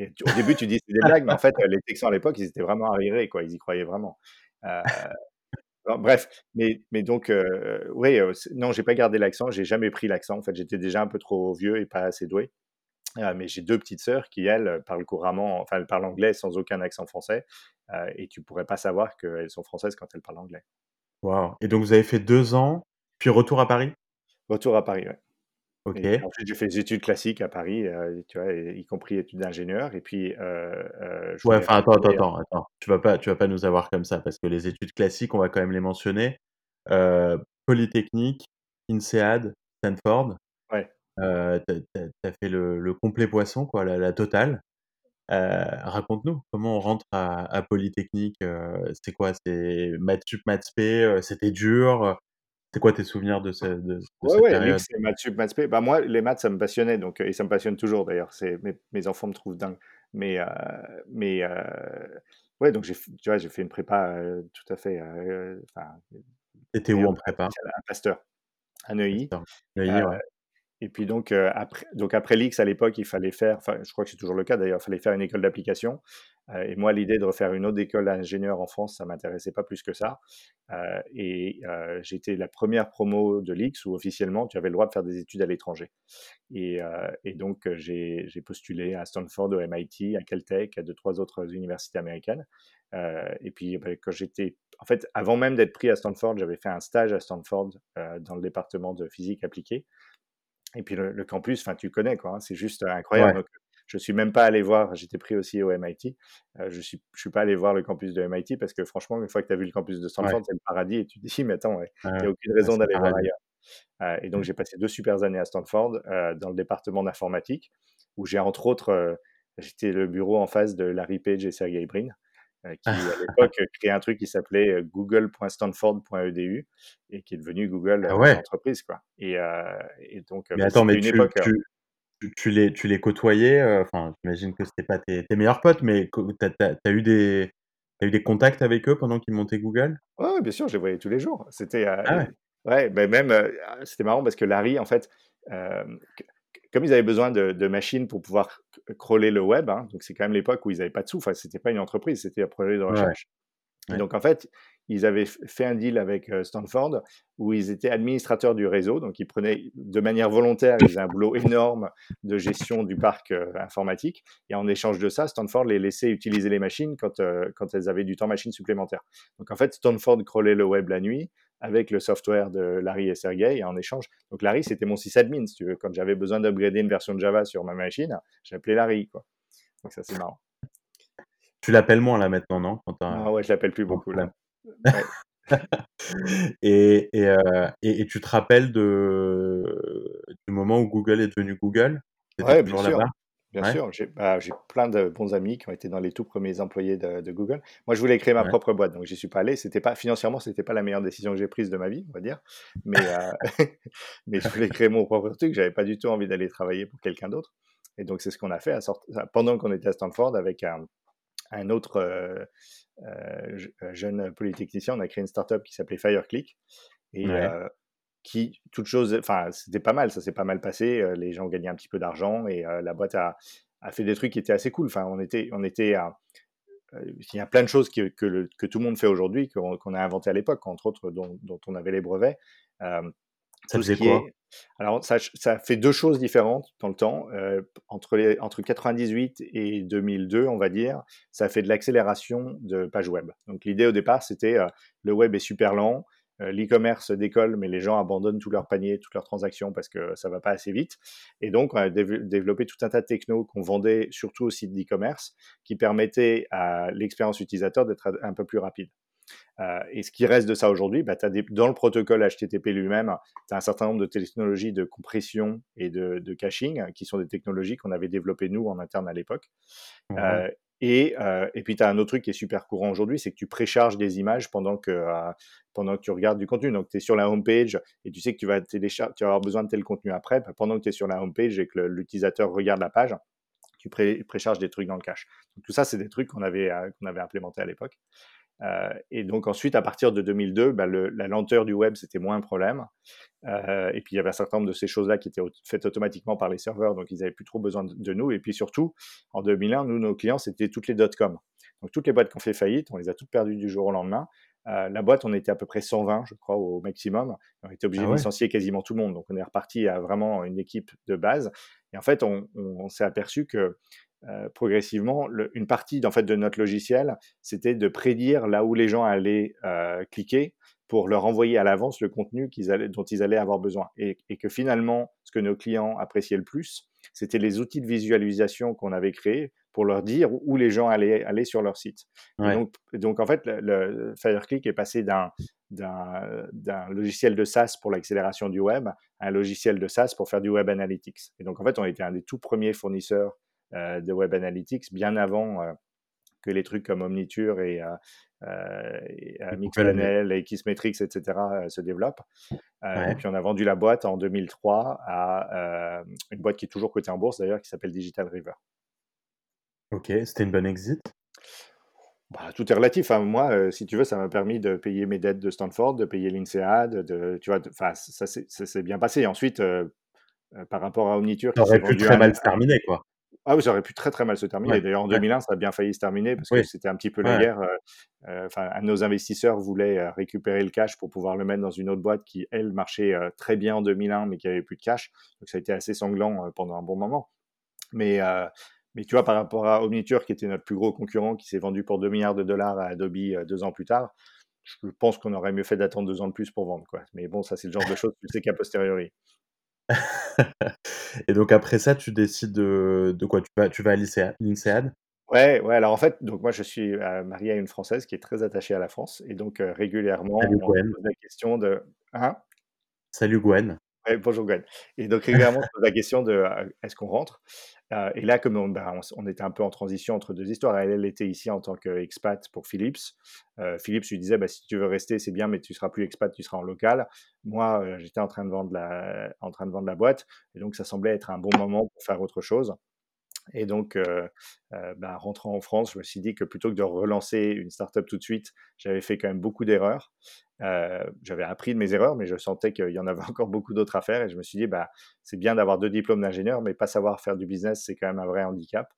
Au début, tu dis: «C'est des blagues», mais en fait, les Texans à l'époque, ils étaient vraiment arriérés, quoi, ils y croyaient vraiment. Bref, mais donc oui, non, j'ai pas gardé l'accent, j'ai jamais pris l'accent. En fait, j'étais déjà un peu trop vieux et pas assez doué. Heu, mais j'ai 2 petites sœurs qui, elles, parlent couramment enfin, elles parlent anglais sans aucun accent français, heu et tu pourrais pas savoir qu'elles sont françaises quand elles parlent anglais. Waouh et donc vous avez fait 2 ans, puis retour à Paris? Retour à Paris, ouais et puis OK. ensuite j'ai fait des études classiques à Paris, heu, tu vois? Y compris études d'ingénieur et puis, je Ouais, enfin, attends, attends, attends, attends. Tu vas pas tu vas pas nous avoir comme ça parce que les études classiques, on va quand même les mentionner. Polytechnique, INSEAD, Stanford, heu, tu as fait le le complet poisson, quoi, la la totale. Heu, raconte-nous, comment on rentre à à Polytechnique? Heu, c'est quoi? C'est maths sup, maths heu, c'était dur? C'est quoi tes souvenirs de ce de de Ouais, cette ouais, période? mix maths sup, maths. Bah, moi, les maths, ça me passionnait donc et ça me passionne toujours d'ailleurs. Mes mes enfants me trouvent dingue. Mais mais ouais, donc tu vois, j'ai fait une prépa, tout à fait, heu, enfin, Tu étais où en prépa? à Pasteur, à Neuilly. Pasteur Neuilly, ouais. Et puis donc, heu, après donc après l'X à l'époque, il fallait faire enfin, je crois que c'est toujours le cas d'ailleurs, il fallait faire une école d'application, heu et moi l'idée de refaire une autre école d'ingénieur en France, ça m'intéressait pas plus que ça, heu et j'étais la première promo de l'X où officiellement tu avais le droit de faire des études à l'étranger. Et et donc j'ai postulé à Stanford, au MIT, à Caltech, à deux trois autres universités américaines, et puis, bah, quand j'étais en fait, avant même d'être pris à Stanford, j'avais fait un stage à Stanford, dans le département de physique appliquée et puis le le campus, enfin, tu connais quoi, hein, c'est juste, heu, incroyable Ouais. donc je suis même pas allé voir j'étais pris aussi au MIT, heu, je suis je suis pas allé voir le campus de MIT parce que franchement, une fois que tu as vu le campus de Ouais. Stanford, c'est le paradis et tu te dis: «Mais attends, il y ouais. a aucune raison d'aller voir ailleurs». Heu et donc Mmh. j'ai passé 2 supers années à Stanford, dans le département d'informatique où j'ai entre autres, heu, j'étais le bureau en face de Larry Page et Sergey Brin, qui à l'époque, heu, créaient un truc qui s'appelait, heu, google.stanford.edu et qui est devenu Google, Ah ouais? l'entreprise quoi et donc Mais attends, mais une tu époque, heu tu tu tu les tu les côtoyais, enfin, j'imagine que c'était pas tes tes meilleurs potes, mais tu as eu des as eu des contacts avec eux pendant qu'ils montaient Google? Ouais, bien sûr, je les voyais tous les jours. C'était, Ah ouais? beh, même, c'était marrant parce que Larry, en fait, comme ils avaient besoin de de machines pour pouvoir crawler le web, hein, donc c'est quand même l'époque où ils avaient pas de sous, enfin, c'était pas une entreprise, c'était un projet de ouais. recherche Ouais. donc en fait, ils avaient fait un deal avec, heu, Stanford où ils étaient administrateurs du réseau, donc ils prenaient de manière volontaire, ils faisaient un boulot énorme de gestion du parc, heu, informatique et en échange de ça, Stanford les laissait utiliser les machines quand, heu, quand elles avaient du temps machine supplémentaire. Donc en fait, Stanford crawlait le web la nuit avec le software de Larry et Sergey et en échange donc Larry, c'était mon sysadmin si tu veux. Quand j'avais besoin d'upgrader une version de Java sur ma machine, j'appelais Larry, quoi. Donc ça, c'est marrant. Tu l'appelles moins là maintenant, non? Quand Non, ouais, je l'appelle plus beaucoup là. Ouais. Et et heu et et tu te rappelles de du moment où Google est devenu Google? Ouais, bien sûr? Bien Ouais? sûr. J'ai bah, j'ai plein de bons amis qui ont été dans les tout premiers employés de de Google. Moi, je voulais créer ma Ouais. propre boîte, donc j'y suis pas allé. C'était pas financièrement, c'était pas la meilleure décision que j'ai prise de ma vie, on va dire, mais mais je voulais créer mon propre truc. J'avais pas du tout envie d'aller travailler pour quelqu'un d'autre et donc c'est ce qu'on a fait à sort enfin, pendant qu'on était à Stanford avec un un autre, heu, je jeune polytechnicien, on a créé une start-up qui s'appelait FireClick et Ouais. Qui toute chose enfin, c'était pas mal, ça s'est pas mal passé, heu, les gens gagnaient un petit peu d'argent et heu, la boîte a a fait des trucs qui étaient assez cool. Enfin, on était on était à heu, il y a plein de choses que que le que tout le monde fait aujourd'hui, qu'on qu'on a inventé à l'époque, entre autres dont dont on avait les brevets. Ça faisait quoi? est alors ça fait 2 choses différentes dans le temps, entre les entre 98 et 2002, on va dire, ça fait de l'accélération de pages web. Donc l'idée au départ, c'était, le web est super lent, l'e-commerce décolle, mais les gens abandonnent tous leurs paniers, toutes leurs transactions parce que ça va pas assez vite et donc on a dév développé tout un tas de technos qu'on vendait surtout aux sites d'e-commerce qui permettaient à l'expérience utilisateur d'être un peu plus rapide. Heu et ce qui reste de ça aujourd'hui, bah, tu as des dans le protocole HTTP lui-même, tu as un certain nombre de technologies de compression et de de caching qui sont des technologies qu'on avait développées nous en interne à l'époque. Heu et heu et puis tu as un autre truc qui est super courant aujourd'hui, c'est que tu précharges des images pendant que, heu, pendant que tu regardes du contenu. Donc tu es sur la home page et tu sais que tu vas téléchar tu vas avoir besoin de tel contenu après, pendant que tu es sur la home page et que l'utilisateur regarde la page, tu pré précharges des trucs dans le cache. Tout ça, c'est des trucs qu'on avait, heu, qu'on avait implémentés à l'époque. Heu et donc ensuite, à partir de 2002, bah, le la lenteur du web, c'était moins un problème. Heu et puis il y avait un certain nombre de ces choses-là qui étaient faites automatiquement par les serveurs, donc ils avaient plus trop besoin de de nous et puis surtout, en 2001, nous, nos clients, c'était toutes les dot-com. Donc toutes les boîtes qui ont fait faillite, on les a toutes perdues du jour au lendemain. Heu, la boîte, on était à peu près 120, je crois, au maximum. On était obligé Ah de licencier quasiment tout le monde, donc on est reparti à vraiment une équipe de base et en fait, on on on s'est aperçu que, heu, progressivement, le une partie fait, de notre logiciel, c'était de prédire là où les gens allaient, heu, cliquer pour leur envoyer à l'avance le contenu qu'ils allaient dont ils allaient avoir besoin. Et et que finalement, ce que nos clients appréciaient le plus, c'était les outils de visualisation qu'on avait créés pour leur dire où les gens allaient aller sur leur site. Et Ouais. donc donc en fait, le le FireClick est passé d'un d'un, logiciel de SaaS pour l'accélération du web à un logiciel de SaaS pour faire du web analytics. Et donc en fait, on était un des tout premiers fournisseurs, de web analytics bien avant, heu, que les trucs comme Omniture et heu heu et Et Mixpanel Kissmetrics et cetera, heu, se développent. Et puis on a vendu la boîte en 2003 à, une boîte qui est toujours cotée en bourse d'ailleurs, qui s'appelle Digital River. OK, c'était une bonne exit? Bah, tout est relatif, hein. Moi, si tu veux, ça m'a permis de payer mes dettes de Stanford, de payer l'INSEAD, de tu vois? De ça s'est ça s'est bien passé. Ensuite, par rapport à Omniture Ça aurait pu à très mal se terminer, quoi. Ah oui, ça aurait pu très, très mal se terminer. Ouais, D'ailleurs, en ouais. 2001, ça a bien failli se terminer parce que c'était un petit peu la Ouais. guerre, heu heu, enfin, de nos investisseurs voulait, heu, récupérer le cash pour pouvoir le mettre dans une autre boîte qui, elle, marchait, très bien en 2001, mais qui avait plus de cash. Donc ça a été assez sanglant, pendant un bon moment. Mais mais tu vois, par rapport à Omniture, qui était notre plus gros concurrent, qui s'est vendu pour 2 milliards de dollars à Adobe, heu, 2 ans plus tard, je pense qu'on aurait mieux fait d'attendre 2 ans de plus pour vendre, quoi. Mais bon, ça, c'est le genre de choses, tu le sais qu'a posteriori. Et donc après ça, tu décides de de quoi? Tu vas tu vas à l'INSEAD? Ouais, ouais, alors en fait, donc moi je suis, heu, marié à une Française qui est très attachée à la France et donc heu, régulièrement Salut on se Gwen. pose la question de hein? Salut Gwen. Ouais, bonjour Gwen et donc régulièrement on se pose la question de, heu, est-ce qu'on rentre? Heu et là comme on, bah, on on était un peu en transition entre 2 histoires. Elle, elle était ici en tant qu'expat pour Philips. Heu, Philips lui disait: «Bah, si tu veux rester, c'est bien, mais tu seras plus expat, tu seras en local». Moi, heu, j'étais en en train de vendre la boîte et donc ça semblait être un bon moment pour faire autre chose. Et donc, heu heu, bah, rentrant en France, je me suis dit que plutôt que de relancer une start-up tout de suite, j'avais fait quand même beaucoup d'erreurs. Heu, j'avais appris de mes erreurs, mais je sentais qu'il y en avait encore beaucoup d'autres à faire et je me suis dit: «Bah, c'est bien d'avoir 2 diplômes d'ingénieur, mais pas savoir faire du business, c'est quand même un vrai handicap»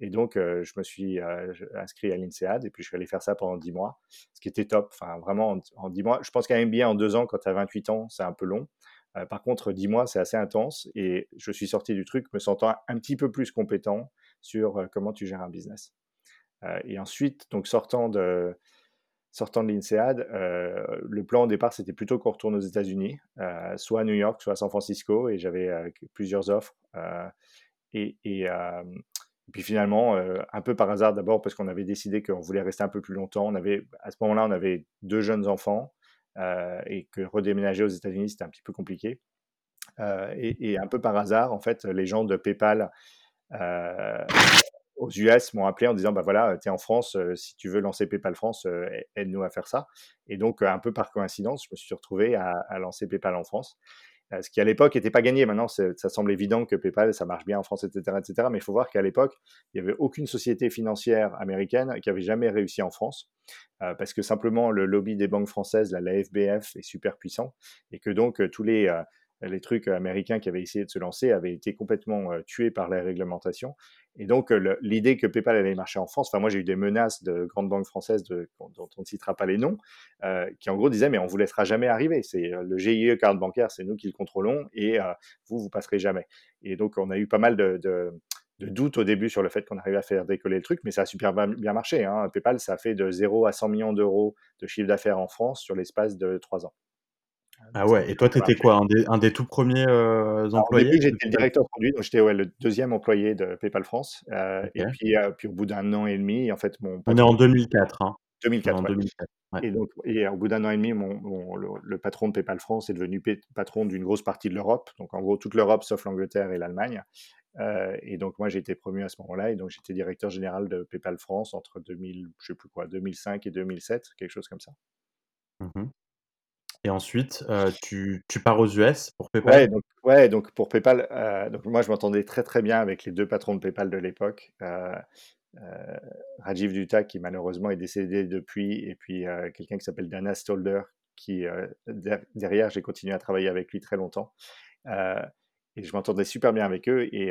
et donc, je me suis, inscrit à l'INSEAD et puis je suis allé faire ça pendant 10 mois, ce qui était top. Enfin, vraiment en en 10 mois je pense qu'un MBA en 2 ans, quand tu as 28 ans, c'est un peu long. Heu, par contre, 10 mois, c'est assez intense et je suis sorti du truc me sentant un petit peu plus compétent sur, heu, comment tu gères un business. Heu et ensuite, donc sortant de sortant de l'INSEAD, le plan au départ, c'était plutôt qu'on retourne aux États-Unis, soit à New York, soit à San Francisco et j'avais, plusieurs offres, et et puis finalement, un peu par hasard d'abord parce qu'on avait décidé qu'on voulait rester un peu plus longtemps. On avait à ce moment-là, on avait 2 jeunes enfants, et que redéménager aux États-Unis, c'était un petit peu compliqué. Heu et un peu par hasard, en fait, les gens de PayPal, heu, aux US m'ont appelé en disant: «Bah, voilà, tu es en France, si tu veux lancer PayPal France, aide-nous à faire ça» et donc, un peu par coïncidence, je me suis retrouvé à lancer PayPal en France. Heu, ce qui à l'époque était pas gagné. Maintenant, ça semble évident que PayPal, ça marche bien en France et cetera et cetera, mais il faut voir qu'à l'époque, il y avait aucune société financière américaine qui avait jamais réussi en France, heu, parce que simplement le lobby des banques françaises, la FBF est super puissant et que donc, heu, tous les, heu, les trucs américains qui avaient essayé de se lancer avaient été complètement, heu, tués par la réglementation et donc, le l'idée que PayPal allait marcher en France enfin moi j'ai eu des menaces de grandes banques françaises dont on ne citera pas les noms, qui en gros disaient: «Mais on vous laissera jamais arriver. C'est, le GIE carte bancaire, c'est nous qui le contrôlons et vous, vous passerez jamais» et donc on a eu pas mal de de de doutes au début sur le fait qu'on arrivait à faire décoller le truc, mais ça a super bien marché, hein. PayPal, ça a fait de 0 à 100 000 000 de chiffre d'affaires en France sur l'espace de 3 ans. Ah Donc ça a ouais et toi, tu étais quoi? Un des un des tout 1ers, heu, Alors au employés de j'étais directeur produit, donc j'étais, ouais, le 2e employé de PayPal France, heu et OK. puis, au bout d'1 an et demi, en fait, mon On est en patron 2004, hein. On est 2004, en ouais 2004, ouais. et donc et au bout d'1 an et demi, mon mon le le patron de PayPal France est devenu patron d'une grosse partie de l'Europe, donc en gros toute l'Europe sauf l'Angleterre et l'Allemagne, et donc moi j'ai été promu à ce moment-là et donc j'étais directeur général de PayPal France entre 2000, je sais plus quoi, 2005 et 2007, quelque chose comme ça. Mmh mh et ensuite, tu tu pars aux US pour PayPal? ouais, donc pour PayPal, donc moi je m'entendais très, très bien avec les 2 patrons de PayPal de l'époque, Rajiv Dutta qui malheureusement est décédé depuis et puis, quelqu'un qui s'appelle Dana Stalder qui, derrière j'ai continué à travailler avec lui très longtemps, et je m'entendais super bien avec eux et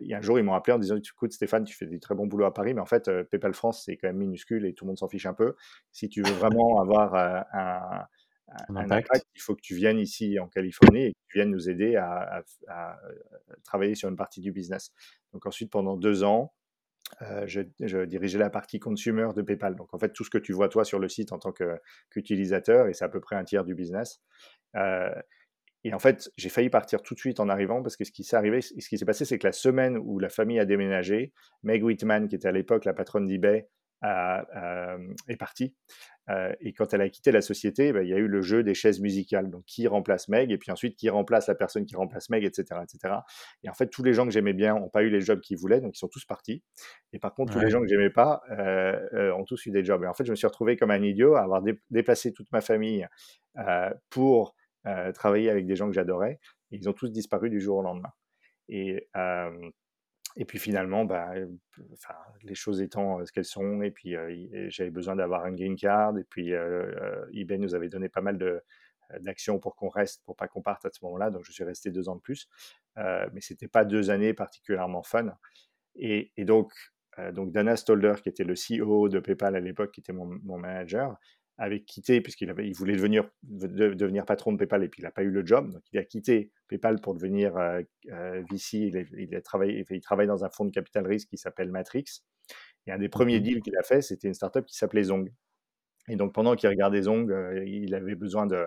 et un jour ils m'ont appelé en disant: «Écoute Stéphane, tu fais du très bon boulot à Paris, mais en fait, PayPal France, c'est quand même minuscule et tout le monde s'en fiche un peu. Si tu veux vraiment avoir, un un Un un impact? impact, il faut que tu viennes ici en Californie et que tu viennes nous aider à à f à, heu, travailler sur une partie du business». Donc ensuite pendant 2 ans, heu, je je dirigeais la partie consumer de PayPal. Donc en fait, tout ce que tu vois toi sur le site en tant qu'utilisateur et c'est à peu près un tiers du business, heu et en fait, j'ai failli partir tout de suite en arrivant parce que ce qui s'est arrivé ce qui s'est passé, c'est que la semaine où la famille a déménagé, Meg Whitman, qui était à l'époque la patronne d'eBay, hem, est partie, heu et quand elle a quitté la société, bah, il y a eu le jeu des chaises musicales. Donc qui remplace Meg et puis ensuite qui remplace la personne qui remplace Meg et cetera et en fait, tous les gens que j'aimais bien ont pas eu les jobs qu'ils voulaient, donc ils sont tous partis. Et par contre tous les gens que j'aimais pas, heu heu, ont tous eu des jobs. Et en fait, je me suis retrouvé comme un idiot à avoir dép déplacé toute ma famille, pour, travailler avec des gens que j'adorais. Ils ont tous disparu du jour au lendemain. Et et puis finalement, bah, les choses étant ce qu'elles sont et puis, j'avais besoin d'avoir un green card et puis, eBay nous avait donné pas mal de, d'actions pour qu'on reste, pour pas qu'on parte à ce moment-là. Donc, je suis resté deux ans de plus. mais c'était pas deux années particulièrement fun. Et, donc, Dana Stolder, qui était le CEO de PayPal à l'époque, qui était mon manager, avait quitté, puisqu'il avait, il voulait devenir, devenir patron de PayPal et puis il n'a pas eu le job. Donc il a quitté PayPal pour devenir euh, euh, VC. Il, il, a travaillé, il travaille dans un fonds de capital risque qui s'appelle Matrix. Et un des premiers deals qu'il a fait, c'était une startup qui s'appelait Zong. Et donc pendant qu'il regardait Zong, euh, il avait besoin de,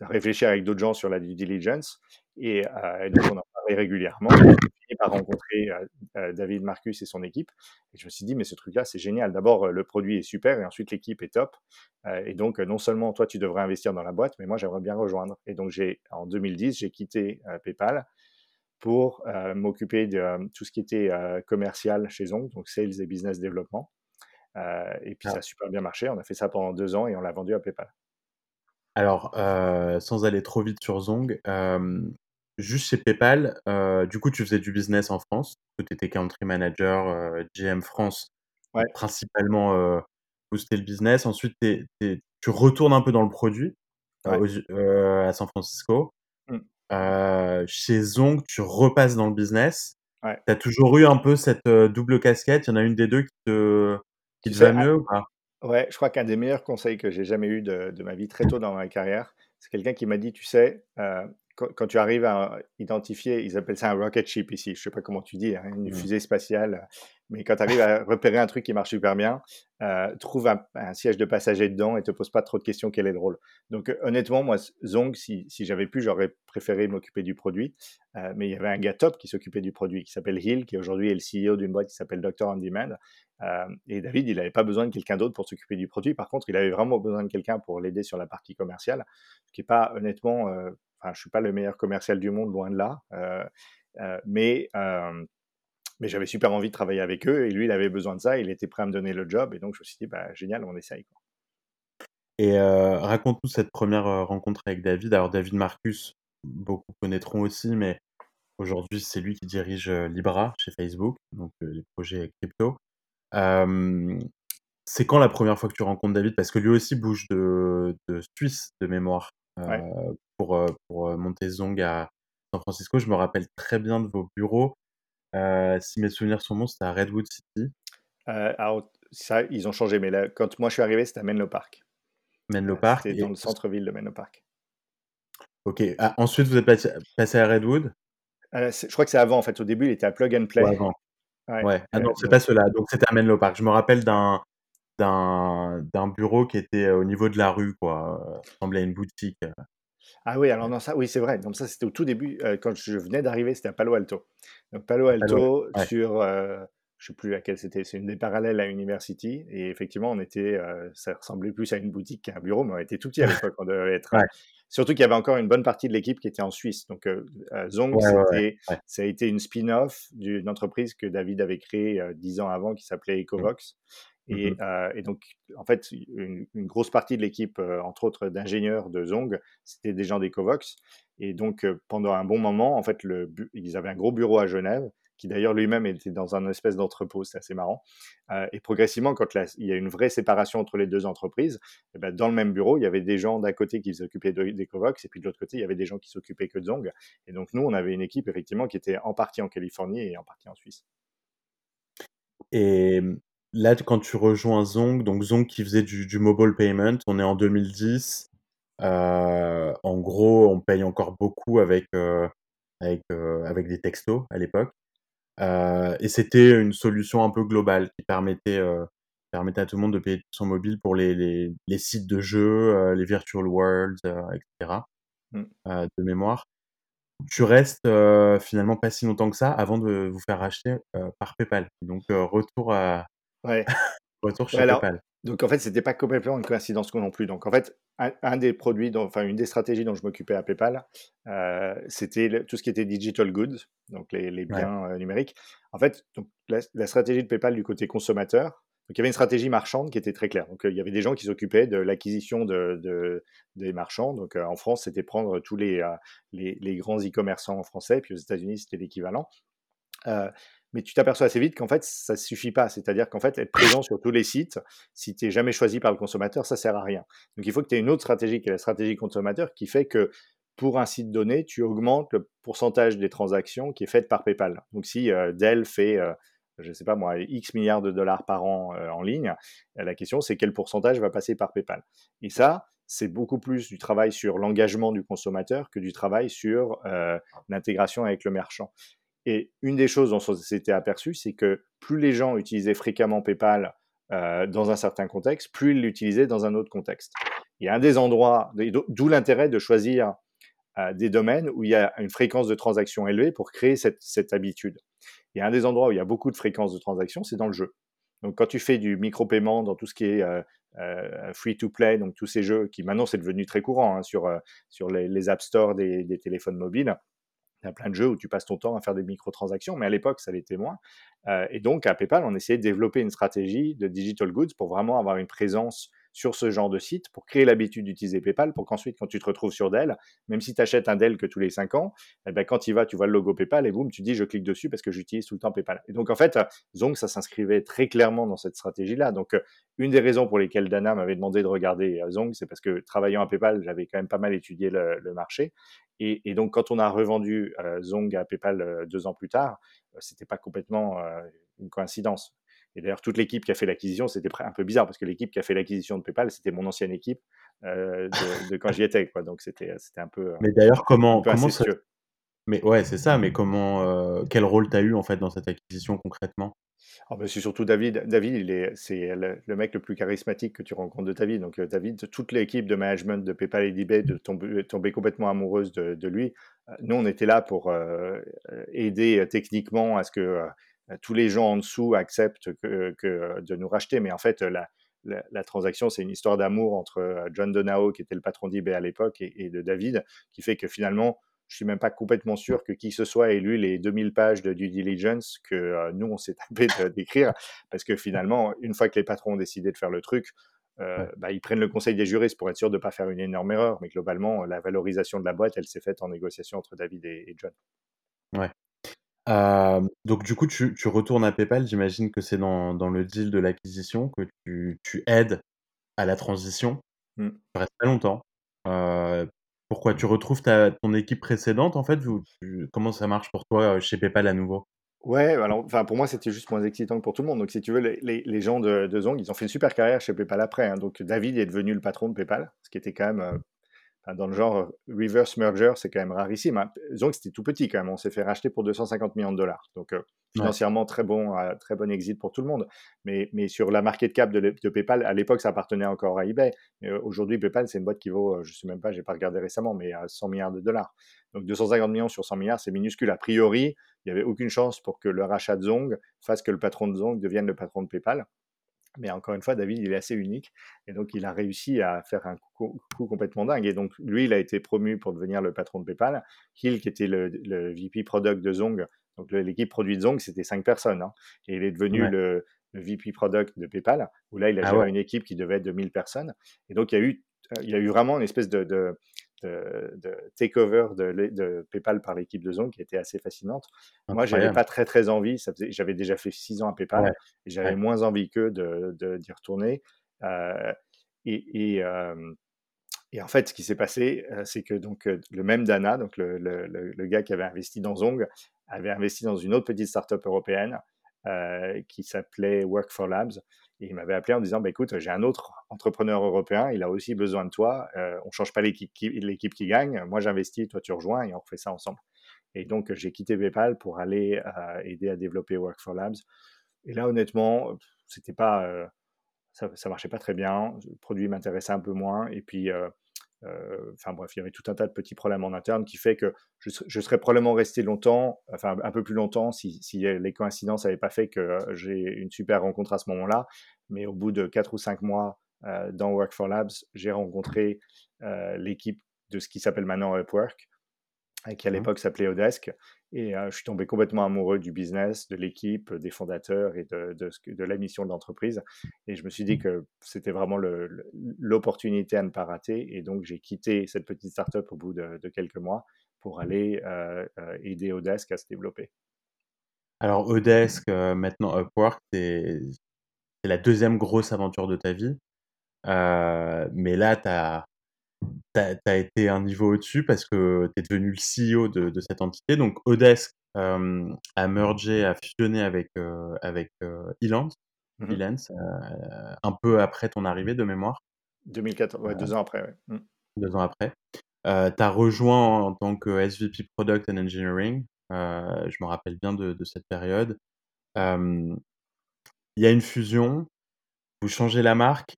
réfléchir avec d'autres gens sur la due diligence. Et, et donc on en parlait régulièrement par rencontrer euh, euh, David Marcus et son équipe. Et je me suis dit, mais ce truc-là, c'est génial. D'abord, euh, le produit est super et ensuite, l'équipe est top. et donc, non seulement toi, tu devrais investir dans la boîte, mais moi, j'aimerais bien rejoindre. Et donc, j'ai, en 2010, j'ai quitté PayPal pour m'occuper de tout ce qui était commercial chez Zong, donc sales et business développement. et puis, ça a ah. super bien marché. On a fait ça pendant deux ans et on l'a vendu à PayPal. Alors, sans aller trop vite sur Zong, juste chez PayPal, euh, du coup, tu faisais du business en France. Tu étais country manager, euh, GM France, principalement euh, booster le business. Ensuite, tu retournes un peu dans le produit à San Francisco. Mmh. chez Zong, tu repasses dans le business. Tu as toujours eu un peu cette double casquette. Il y en a une des deux qui te, qui te va mieux ou pas? Ouais, je crois qu'un des meilleurs conseils que j'ai jamais eu de, de, ma vie très tôt dans ma carrière, c'est quelqu'un qui m'a dit, tu sais, quand, tu arrives à identifier, ils appellent ça un rocket ship ici, je sais pas comment tu dis, hein, une mmh. fusée spatiale, mais quand tu arrives à repérer un truc qui marche super bien, euh, trouve un, siège de passager dedans et te pose pas trop de questions quel est le rôle. Donc honnêtement, moi, Zong, si, si j'avais pu, j'aurais préféré m'occuper du produit, euh, mais il y avait un gars top qui s'occupait du produit, qui s'appelle Hill, qui aujourd'hui est le CEO d'une boîte qui s'appelle Doctor On Demand. Euh, et David, il n'avait pas besoin de quelqu'un d'autre pour s'occuper du produit. Par contre, il avait vraiment besoin de quelqu'un pour l'aider sur la partie commerciale, ce qui n'est pas honnêtement Enfin, je suis pas le meilleur commercial du monde, loin de là. Euh, euh, mais mais j'avais super envie de travailler avec eux et lui, il avait besoin de ça. Il était prêt à me donner le job et donc je me suis dit, bah, génial, on essaye. Et euh, raconte-nous cette première rencontre avec David. Alors, David Marcus, beaucoup connaîtront aussi, mais aujourd'hui, c'est lui qui dirige Libra chez Facebook, donc les projets crypto. c'est quand la première fois que tu rencontres David? Parce que lui aussi bouge de Suisse de mémoire pour, euh, pour euh, monter Zong à San Francisco. Je me rappelle très bien de vos bureaux. Euh, si mes souvenirs sont bons, c'était à Redwood City. alors, ça, ils ont changé, mais là, quand moi je suis arrivé, c'était à Menlo Park. Menlo Park. C'était dans le centre-ville de Menlo Park. Ok. Ah, ensuite, vous êtes passé, à Redwood? Je crois que c'est avant, en fait. Au début, il était à Plug and Play. avant. Ouais. Ah non, c'est pas cela. Donc, c'était à Menlo Park. Je me rappelle d'un d'un bureau qui était au niveau de la rue, quoi. Ça ressemblait à une boutique. Ah oui, alors non, ça, oui, c'est vrai. Donc ça, c'était au tout début, euh, quand je venais d'arriver, c'était à Palo Alto. Donc Palo Alto, sur, euh, je sais plus laquelle c'était, c'est une des parallèles à University. Et effectivement, on était, euh, ça ressemblait plus à une boutique qu'à un bureau, mais on était tout petit à l'époque, on devait être. Surtout qu'il y avait encore une bonne partie de l'équipe qui était en Suisse. Donc Zong, ça a été une spin-off d'une entreprise que David avait créée dix ans avant qui s'appelait mmh. Ecovox. Mmh euh, et, donc, en fait, une, grosse partie de l'équipe, euh, entre autres d'ingénieurs de Zong, c'était des gens d'Ecovox. Et donc, euh, pendant un bon moment, en fait, le, ils avaient un gros bureau à Genève, qui d'ailleurs lui-même était dans un espèce d'entrepôt, c'est assez marrant. et progressivement, quand il y a une vraie séparation entre les deux entreprises, et eh ben, dans le même bureau, il y avait des gens d'un côté qui s'occupaient d'Ecovox, et puis de l'autre côté, il y avait des gens qui s'occupaient que de Zong. Et donc, nous, on avait une équipe, effectivement, qui était en partie en Californie et en partie en Suisse. Et Là, quand tu rejoins Zong, donc Zong qui faisait du mobile payment, on est en 2010. Euh, en gros, on paye encore beaucoup avec, euh, avec, euh, avec des textos à l'époque. et c'était une solution un peu globale qui permettait, permettait à tout le monde de payer son mobile pour les les les sites de jeux, les virtual worlds, etc., mmh. de mémoire. Tu restes, finalement pas si longtemps que ça avant de vous faire racheter, par PayPal. Donc, retour à Ouais. Retour chez PayPal. Donc en fait, c'était pas complètement une coïncidence non plus. Donc en fait, un, des produits, enfin une des stratégies dont je m'occupais à PayPal, euh, c'était tout ce qui était digital goods, donc les, les biens euh, numériques. En fait, donc, la, stratégie de PayPal du côté consommateur, donc il y avait une stratégie marchande qui était très claire. Donc il y avait des gens qui s'occupaient de l'acquisition de, de, des marchands. Donc en France, c'était prendre tous les, les, les grands e-commerçants français, puis aux États-Unis, c'était l'équivalent. Mais tu t'aperçois assez vite qu'en fait, ça suffit pas. C'est-à-dire qu'en fait, être présent sur tous les sites, si tu es jamais choisi par le consommateur, ça sert à rien. Donc il faut que tu aies une autre stratégie qui est la stratégie consommateur qui fait que pour un site donné, tu augmentes le pourcentage des transactions qui est faite par PayPal. Donc si, heu, Dell fait, heu, je sais pas moi, X milliards de dollars par an, heu, en ligne, la question c'est quel pourcentage va passer par PayPal? Et ça, c'est beaucoup plus du travail sur l'engagement du consommateur que du travail sur, l'intégration avec le merchant. Et une des choses dont on s'était aperçu, c'est que plus les gens utilisaient fréquemment PayPal euh, dans un certain contexte, plus ils l'utilisaient dans un autre contexte. Il y a un des endroits, d'où l'intérêt de choisir euh, des domaines où il y a une fréquence de transactions élevée pour créer cette, habitude. Il y a un des endroits où il y a beaucoup de fréquences de transactions, c'est dans le jeu. Donc quand tu fais du micro-paiement dans tout ce qui est euh, free-to-play, donc tous ces jeux qui maintenant c'est devenu très courant hein, sur, les, App Store des, des téléphones mobiles, il y a plein de jeux où tu passes ton temps à faire des microtransactions, mais à l'époque, ça l'était moins. Euh, et donc, à PayPal, on essayait de développer une stratégie de digital goods pour vraiment avoir une présence sur ce genre de site pour créer l'habitude d'utiliser PayPal pour qu'ensuite, quand tu te retrouves sur Dell, même si tu achètes un Dell que tous les 5 ans, eh ben, quand il va, tu vois le logo PayPal et boum, tu dis je clique dessus parce que j'utilise tout le temps PayPal. Et donc, en fait, Zong, ça s'inscrivait très clairement dans cette stratégie-là. Donc, euh, une des raisons pour lesquelles Dana m'avait demandé de regarder euh, Zong, c'est parce que travaillant à PayPal, j'avais quand même pas mal étudié le, le marché. Et, et, donc, quand on a revendu euh, Zong à PayPal euh, deux ans plus tard, euh, c'était pas complètement euh, une coïncidence. Et d'ailleurs, toute l'équipe qui a fait l'acquisition, c'était un peu bizarre parce que l'équipe qui a fait l'acquisition de PayPal, c'était mon ancienne équipe euh, de, de, quand j'y étais. Quoi. Donc, c'était un peu. Mais d'ailleurs, comment, comment ça... Mais ouais, c'est ça. Mais comment, euh, quel rôle tu as eu en fait dans cette acquisition concrètement? Oh ben c'est surtout David. David, c'est le, mec le plus charismatique que tu rencontres de ta vie. Donc, David, toute l'équipe de management de PayPal et d'eBay de tomber, tomber complètement amoureuse de, lui. Nous, on était là pour euh, aider techniquement à ce que euh, tous les gens en dessous acceptent que, de nous racheter. Mais en fait, la, la, la transaction, c'est une histoire d'amour entre John Donao, qui était le patron d'eBay à l'époque, et, et, de David, qui fait que finalement, je suis même pas complètement sûr que qui que ce soit ait lu les 2000 pages de due diligence que euh, nous, on s'est tapé d'écrire, parce que finalement, une fois que les patrons ont décidé de faire le truc, euh, bah, ils prennent le conseil des juristes pour être sûr de ne pas faire une énorme erreur. Mais globalement, la valorisation de la boîte, elle s'est faite en négociation entre David et, et John. Ouais. Euh, donc du coup, tu, tu, retournes à PayPal. J'imagine que c'est dans, dans, le deal de l'acquisition que tu, tu, aides à la transition. Mm. Ça reste pas longtemps. Euh, pourquoi tu retrouves ta, ton équipe précédente en fait Comment ça marche pour toi chez PayPal à nouveau? Ouais, alors, enfin, pour moi, c'était juste moins excitant que pour tout le monde. Donc, si tu veux, les gens de, de, Zong, ils ont fait une super carrière chez PayPal après. Hein. Donc, David est devenu le patron de PayPal, ce qui était quand même euh, dans le genre reverse merger, c'est quand même rarissime. Hein. Zong, c'était tout petit quand même. On s'est fait racheter pour 250 millions de dollars. Donc, euh, financièrement, ouais. très bon, euh, très bon exit pour tout le monde. Mais, mais sur la market cap de, de PayPal, à l'époque, ça appartenait encore à eBay. Mais euh, aujourd'hui, PayPal, c'est une boîte qui vaut, je ne sais même pas, j'ai pas regardé récemment, mais à 100 milliards de dollars. Donc, 250 millions sur 100 milliards, c'est minuscule. A priori, il n'y avait aucune chance pour que le rachat de Zong fasse que le patron de Zong devienne le patron de PayPal. Mais encore une fois, David, il est assez unique. Et donc, il a réussi à faire un coup, coup, complètement dingue. Et donc, lui, il a été promu pour devenir le patron de PayPal. Hill, qui était le, le VP Product de Zong, donc l'équipe produit de Zong, c'était cinq personnes. Hein. Et il est devenu ouais. le, le, VP Product de PayPal, où là, il a ah géré ouais. une équipe qui devait être de 1000 personnes. Et donc, il y a eu, il y a eu vraiment une espèce de, de de, de takeover de, de, PayPal par l'équipe de Zong qui était assez fascinante. Incroyable. Moi, j'avais pas très très envie. J'avais déjà fait six ans à PayPal ouais. et j'avais ouais. moins envie qu'eux d'y retourner. Euh, et, et, euh, et, en fait, ce qui s'est passé, euh, c'est que donc le même Dana, donc le, le, le, gars qui avait investi dans Zong, avait investi dans une autre petite startup européenne euh, qui s'appelait Work for Labs. Il m'avait appelé en disant, bah, écoute, j'ai un autre entrepreneur européen, il a aussi besoin de toi, euh, on change pas l'équipe qui, qui, gagne, moi j'investis, toi tu rejoins et on refait ça ensemble. Et donc j'ai quitté PayPal pour aller euh, aider à développer Work for Labs. Et là honnêtement, c'était pas, euh, ça, ça marchait pas très bien, le produit m'intéressait un peu moins. Et puis enfin bref, il y avait tout un tas de petits problèmes en interne qui fait que je, je serais probablement resté longtemps, enfin un peu plus longtemps, si, si les coïncidences n'avaient pas fait que j'ai une super rencontre à ce moment-là. Mais au bout de quatre ou cinq mois euh, dans Work for Labs, j'ai rencontré euh, l'équipe de ce qui s'appelle maintenant Upwork, qui à l'époque s'appelait Odesk. Et euh, je suis tombé complètement amoureux du business, de l'équipe, des fondateurs et de, de, de la mission de l'entreprise. Et je me suis dit que c'était vraiment l'opportunité à ne pas rater. Et donc, j'ai quitté cette petite startup au bout de, quelques mois pour aller euh, aider Odesk à se développer. Alors Odesk, maintenant Upwork, c'est la 2e grosse aventure de ta vie. Mais là, tu as tu as été un niveau au-dessus parce que tu es devenu le CEO de de cette entité. Donc Odesk, a mergé, a fusionné avec, heu, avec, heu, Elance Mmh. Elance, heu, un peu après ton arrivée de mémoire. 2014, ouais, Heu 2 ans après, ouais. Mmh. 2 ans après. Tu as rejoint en tant que SVP Product and Engineering. Heu, je me rappelle bien de de cette période. Il y a une fusion, vous changez la marque,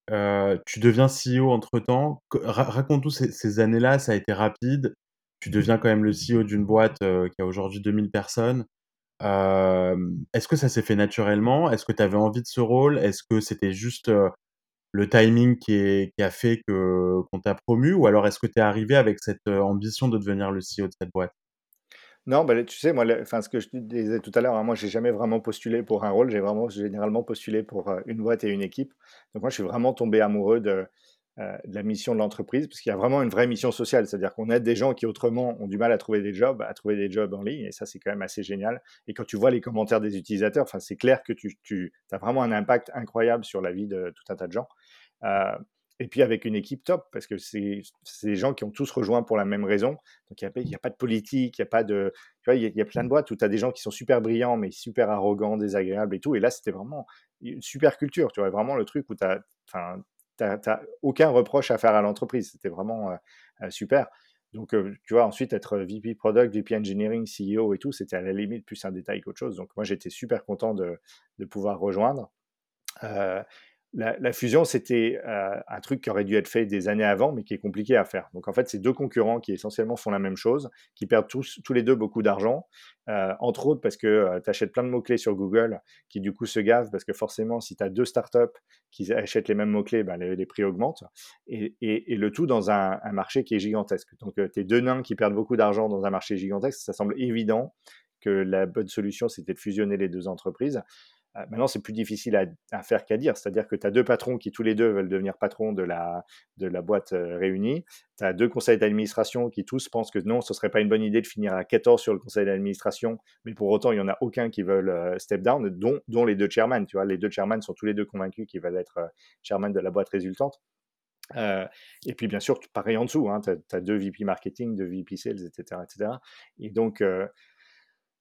tu deviens CEO entre-temps. Co ra raconte-nous ces ces années-là, ça a été rapide. Tu deviens quand même le CEO d'une boîte, qui a aujourd'hui 2000 personnes. Est-ce que ça s'est fait naturellement? Est-ce que tu avais envie de ce rôle? Est-ce que c'était juste, le timing qui est qui a fait que qu'on t'a promu? Ou alors est-ce que tu es arrivé avec cette, ambition de devenir le CEO de cette boîte? Non, là, tu sais, moi, ce que je disais tout à l'heure, hein, moi, j'ai jamais vraiment postulé pour un rôle. J'ai vraiment généralement postulé pour, heu, une boîte et une équipe. Donc moi, je suis vraiment tombé amoureux de, heu, de la mission de l'entreprise parce qu'il y a vraiment une vraie mission sociale. C'est-à-dire qu'on aide des gens qui autrement ont du mal à trouver des jobs, à trouver des jobs en ligne et ça, c'est quand même assez génial et quand tu vois les commentaires des utilisateurs, c'est clair que tu as vraiment un impact incroyable sur la vie de tout un tas de gens. Heu et puis avec une équipe top parce que c'est des gens qui ont tous rejoint pour la même raison. Donc il y a pas de politique, il y a pas de tu vois, il y a plein de boîtes où tu as des gens qui sont super brillants, mais super arrogants, désagréables et tout et là, c'était vraiment une super culture, tu vois? Vraiment le truc où tu as enfin, tu as tu as aucun reproche à faire à l'entreprise. C'était vraiment, heu heu, super. Donc heu, tu vois, ensuite être VP Product, VP Engineering, CEO et tout, c'était à la limite plus un détail qu'autre chose. Donc moi, j'étais super content de pouvoir rejoindre. La la fusion, c'était, heu, un truc qui aurait dû être fait des années avant, mais qui est compliqué à faire. Donc en fait, c'est 2 concurrents qui essentiellement font la même chose, qui perdent tous tous les 2 beaucoup d'argent, heu, entre autres parce que, heu, tu achètes plein de mots-clés sur Google qui du coup se gavent parce que forcément si tu as 2 startups qui achètent les mêmes mots-clés, ben les prix augmentent et et et le tout dans un un marché qui est gigantesque. Donc heu, tu es 2 nains qui perdent beaucoup d'argent dans un marché gigantesque, ça semble évident que la bonne solution, c'était de fusionner les 2 entreprises. Heu, maintenant, c'est plus difficile à faire qu'à dire. C'est-à-dire que tu as 2 patrons qui tous les 2 veulent devenir patrons de la de la boîte, heu, réunie. Tu as 2 conseils d'administration qui tous pensent que non, ce serait pas une bonne idée de finir à 14 sur le conseil d'administration, mais pour autant, il y en a aucun qui veulent, heu, step down, dont dont les 2 chairman, tu vois? Les 2 chairman sont tous les 2 convaincus qu'ils veulent être, heu, chairman de la boîte résultante. Heu et puis bien sûr, pareil en dessous, hein, tu as as 2 VP marketing, 2 VP sales et cetera et donc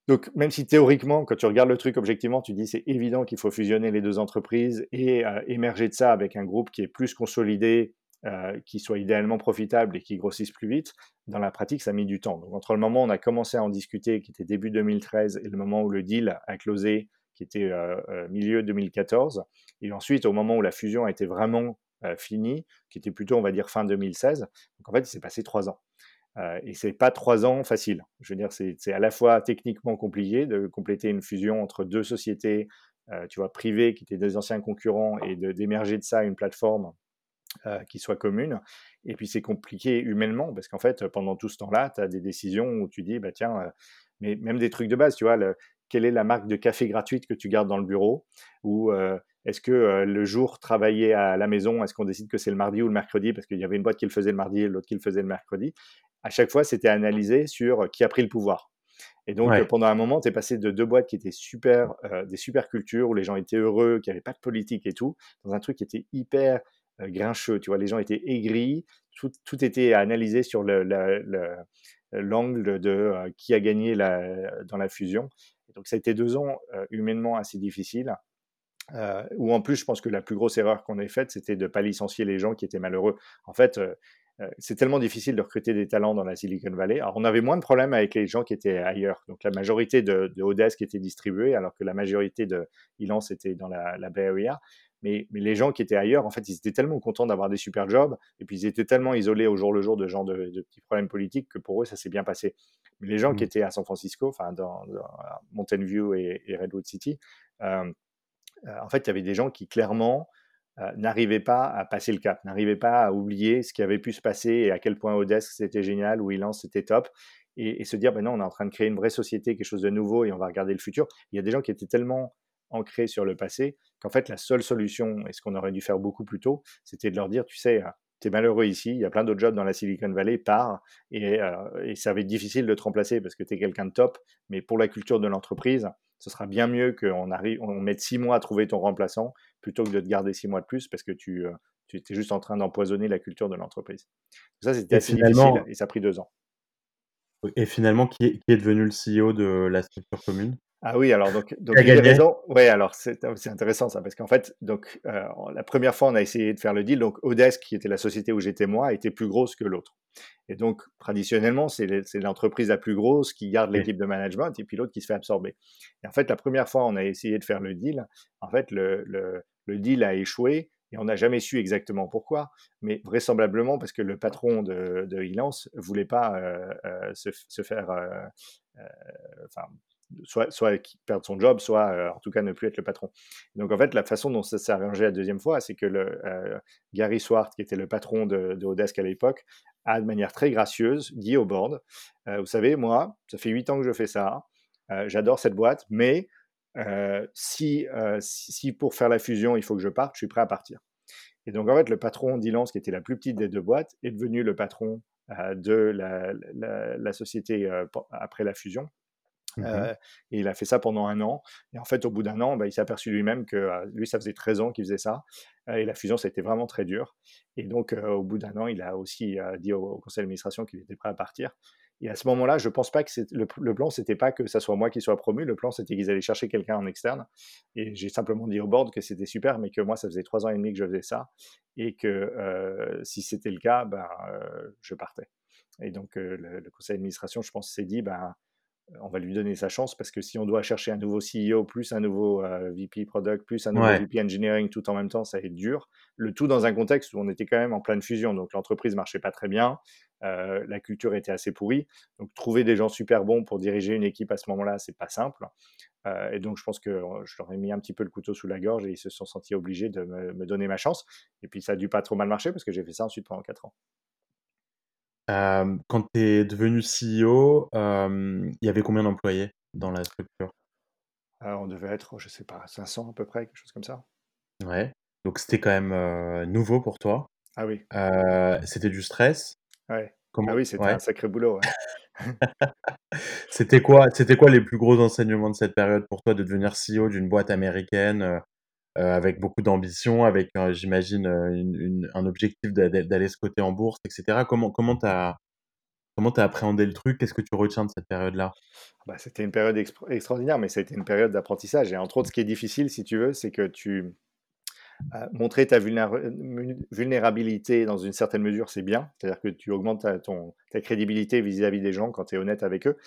donc, même si théoriquement, quand tu regardes le truc objectivement, tu dis: «C'est évident qu'il faut fusionner les 2 entreprises et heu, émerger de ça avec un groupe qui est plus consolidé, heu, qui soit idéalement profitable et qui grossisse plus vite». Dans la pratique, ça a mis du temps. Donc entre le moment où on a commencé à en discuter, qui était début 2013 et le moment où le deal a closé, qui était, heu, milieu 2014 et ensuite au moment où la fusion a été vraiment, finie, qui était plutôt, on va dire, fin 2016. Donc en fait, il s'est passé 3 ans. Heu et c'est pas 3 ans faciles. Je veux dire, c'est à la fois techniquement compliqué de compléter une fusion entre 2 sociétés, heu, tu vois, privées qui étaient des anciens concurrents et d'émerger de ça une plateforme, heu, qui soit commune et puis c'est compliqué humainement parce qu'en fait, pendant tout ce temps-là, tu as des décisions où tu dis: «Bah tiens», heu, mais même des trucs de base, tu vois? Le quelle est la marque de café gratuite que tu gardes dans le bureau? Ou est-ce que, le jour travaillé à la maison, est-ce qu'on décide que c'est le mardi ou le mercredi? Parce qu'il y avait une boîte qui le faisait le mardi et l'autre qui le faisait le mercredi. À chaque fois, c'était analysé sur qui a pris le pouvoir et donc Ouais. pendant un moment, tu es passé de 2 boîtes qui étaient super, heu, des super cultures où les gens étaient heureux, qui avaient pas de politique et tout, dans un truc qui était hyper, heu, grincheux, tu vois? Les gens étaient aigris, tout tout était analysé sur le le le l'angle de, heu, qui a gagné la dans la fusion et donc ça a été 2 ans, humainement assez difficiles, heu, où en plus, je pense que la plus grosse erreur qu'on ait faite, c'était de pas licencier les gens qui étaient malheureux. En fait, c'est tellement difficile de recruter des talents dans la Silicon Valley. Alors on avait moins de problèmes avec les gens qui étaient ailleurs. Donc la majorité de de Odesk était distribuée alors que la majorité de Elance était dans la la Bay Area. Mais mais les gens qui étaient ailleurs, en fait, ils étaient tellement contents d'avoir des super jobs et puis ils étaient tellement isolés au jour le jour de genre de de petits problèmes politiques que pour eux, ça s'est bien passé. Mais les gens qui Mmh. étaient à San Francisco, enfin dans dans Mountain View et et Redwood City, hem, heu, en fait, il y avait des gens qui clairement, heu, n'arrivaient pas à passer le cap, n'arrivaient pas à oublier ce qui avait pu se passer et à quel point Odesk c'était génial ou Elance c'était top et se dire: «Ben non, on est en train de créer une vraie société, quelque chose de nouveau et on va regarder le futur». Il y a des gens qui étaient tellement ancrés sur le passé qu'en fait, la seule solution et ce qu'on aurait dû faire beaucoup plus tôt, c'était de leur dire: «Tu sais, heu, tu es malheureux ici, il y a plein d'autres jobs dans la Silicon Valley, pars et et ça va être difficile de te remplacer parce que tu es quelqu'un de top, mais pour la culture de l'entreprise, ce sera bien mieux qu'on arrive, on mette six mois à trouver ton remplaçant plutôt que de te garder six mois de plus parce que tu, euh, tu étais juste en train d'empoisonner la culture de l'entreprise. Ça, c'était assez difficile et ça a pris deux ans. Et finalement, qui est, qui est devenu le CEO de la structure commune? Ah oui, alors donc, donc raison. Ouais, alors c'est intéressant ça parce qu'en fait, donc euh, la première fois on a essayé de faire le deal. Donc Odesk, qui était la société où j'étais moi, était plus grosse que l'autre. Et donc traditionnellement, c'est l'entreprise la plus grosse qui garde l'équipe de management et puis l'autre qui se fait absorber. Et en fait, la première fois on a essayé de faire le deal, en fait le, le, le deal a échoué et on n'a jamais su exactement pourquoi, mais vraisemblablement parce que le patron de, de Ilance voulait pas euh, euh, se, se, faire, enfin soit, perdre son job, soit euh, en tout cas ne plus être le patron. Donc en fait, la façon dont ça s'est arrangé la deuxième fois, c'est que le, euh, Gary Swart, qui était le patron de, de Odesk à l'époque, a de manière très gracieuse dit au board, euh, vous savez, moi, ça fait huit ans que je fais ça, j'adore cette boîte, mais si, pour faire la fusion, il faut que je parte, je suis prêt à partir. Et donc en fait, le patron d'Ilance, qui était la plus petite des deux boîtes, est devenu le patron de la société après la fusion. Mmh euh, et il a fait ça pendant un an. Et en fait, au bout d'un an, bah, il s'est aperçu lui-même que euh, lui, ça faisait 13 ans qu'il faisait ça. Euh, et la fusion, ça a été vraiment très dur. Et donc, au bout d'un an, il a aussi dit au, conseil d'administration qu'il était prêt à partir. Et à ce moment-là, je pense pas que le, le, plan, c'était pas que ça soit moi qui soit promu. Le plan, c'était qu'ils allaient chercher quelqu'un en externe. Et j'ai simplement dit au board que c'était super, mais que moi, ça faisait trois ans et demi que je faisais ça. Et que si c'était le cas, ben, je partais. Et donc, le, le, conseil d'administration, je pense, s'est dit, ben, on va lui donner sa chance parce que si on doit chercher un nouveau CEO, plus un nouveau euh, VP Product, plus un nouveau VP Engineering tout en même temps, ça va être dur. Le tout dans un contexte où on était quand même en pleine fusion, donc l'entreprise marchait pas très bien, euh, la culture était assez pourrie. Donc trouver des gens super bons pour diriger une équipe à ce moment-là, c'est pas simple. Euh, et donc je pense que je leur ai mis un petit peu le couteau sous la gorge et ils se sont sentis obligés de me, me donner ma chance. Et puis ça a dû pas trop mal marcher parce que j'ai fait ça ensuite pendant 4 ans quand tu es devenu CEO, il y avait combien d'employés dans la structure? on devait être, je sais pas, 500 à peu près, quelque chose comme ça. Ouais, donc c'était quand même, nouveau pour toi. Ah oui. c'était du stress? Ouais. Ah oui, c'était un sacré boulot, C'était quoi c'était quoi les plus gros enseignements de cette période pour toi de devenir CEO d'une boîte américaine, avec beaucoup d'ambition, avec, euh, j'imagine, euh, un objectif d'aller se coter en bourse, etc. Comment comment tu as comment as appréhendé le truc? Qu'est-ce que tu retiens de cette période-là? Bah, c'était une période extraordinaire, mais c'était une période d'apprentissage et entre autres, ce qui est difficile, si tu veux, c'est que tu montrer ta vulnérabilité dans une certaine mesure, c'est bien. C'est-à-dire que tu augmentes ta, ton, ta crédibilité vis-à-vis des gens quand tu es honnête avec eux.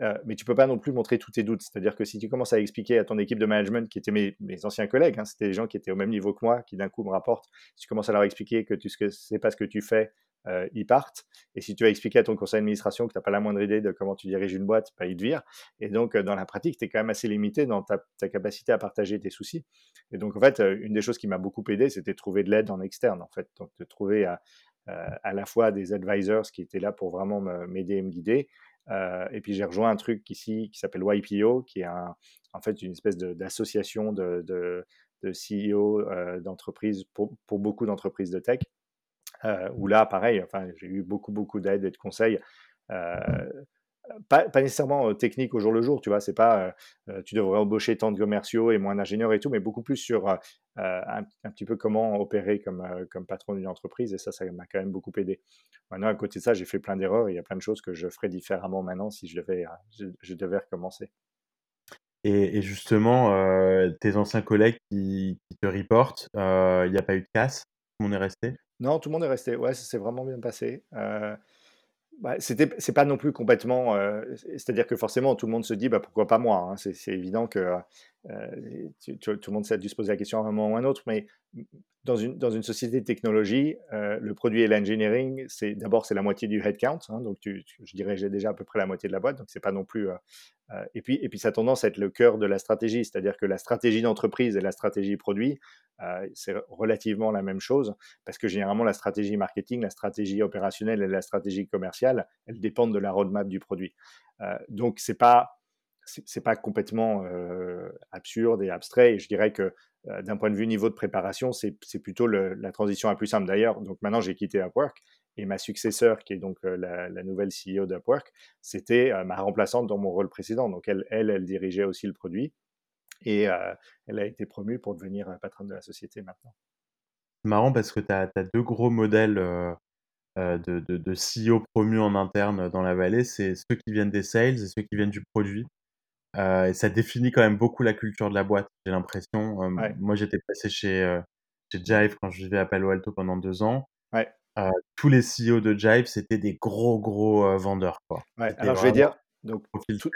Euh, mais tu peux pas non plus montrer tous tes doutes. C'est-à-dire que si tu commences à expliquer à ton équipe de management, qui étaient mes, anciens collègues, hein, c'était des gens qui étaient au même niveau que moi, qui d'un coup me rapportent, si tu commences à leur expliquer que tu ne sais pas ce que tu fais, euh, ils partent. Et si tu as expliqué à ton conseil d'administration que tu n'as pas la moindre idée de comment tu diriges une boîte, bah, ils te virent. Et donc, euh, dans la pratique, tu es quand même assez limité dans ta, ta, capacité à partager tes soucis. Et donc, en fait, une des choses qui m'a beaucoup aidé, c'était de trouver de l'aide en externe, en fait. Donc, de trouver à, à la fois des advisors qui étaient là pour vraiment m'aider et me guider, euh, et puis j'ai rejoint un truc ici qui s'appelle YPO, qui est un, en fait une espèce d'association de, de, de, CEO euh, d'entreprises pour, pour, beaucoup d'entreprises de tech. Euh, où là, pareil, enfin, j'ai eu beaucoup, beaucoup d'aide et de conseils. Pas, pas, nécessairement technique au jour le jour, tu vois, c'est pas euh, tu devrais embaucher tant de commerciaux et moins d'ingénieurs et tout, mais beaucoup plus sur un, un, petit peu comment opérer comme, comme patron d'une entreprise et ça, ça m'a quand même beaucoup aidé. Maintenant, à côté de ça, j'ai fait plein d'erreurs et il y a plein de choses que je ferais différemment maintenant si je devais, je, devais recommencer. Et, et justement, tes anciens collègues qui, qui te reportent, il n'y a pas eu de casse? Tout le monde est resté? Non, tout le monde est resté. Ouais, ça s'est vraiment bien passé. Bah, c'est pas non plus complètement, c'est-à-dire que forcément tout le monde se dit: «Bah, pourquoi pas moi?» hein. C'est évident que, euh, tout le monde a dû se poser la question à un moment ou à un autre, mais dans une dans une société de technologie, euh, le produit et l'engineering, c'est d'abord c'est la moitié du headcount, hein, donc je dirais j'ai déjà à peu près la moitié de la boîte, donc c'est pas non plus, et puis et puis ça a tendance à être le cœur de la stratégie, c'est-à-dire que la stratégie d'entreprise et la stratégie produit, c'est relativement la même chose parce que généralement la stratégie marketing, la stratégie opérationnelle et la stratégie commerciale, elles dépendent de la roadmap du produit. donc c'est pas c'est pas complètement absurde et abstrait. Et je dirais que d'un point de vue niveau de préparation, c'est plutôt la transition la plus simple. D'ailleurs, donc maintenant j'ai quitté Upwork et ma successeur, qui est donc la, nouvelle CEO d'Upwork, c'était ma remplaçante dans mon rôle précédent. Donc elle, elle, elle dirigeait aussi le produit et elle a été promue pour devenir patronne de la société maintenant. C'est marrant parce que tu as, deux gros modèles de, de, de CEO promus en interne dans la vallée. C'est ceux qui viennent des sales et ceux qui viennent du produit. Et ça définit quand même beaucoup la culture de la boîte, j'ai l'impression. Moi, j'étais passé chez, chez Jive quand je vivais à Palo Alto pendant deux ans. Ouais. tous les CEO de Jive, c'était des gros, gros vendeurs. Quoi. alors, je vais dire, donc, tout,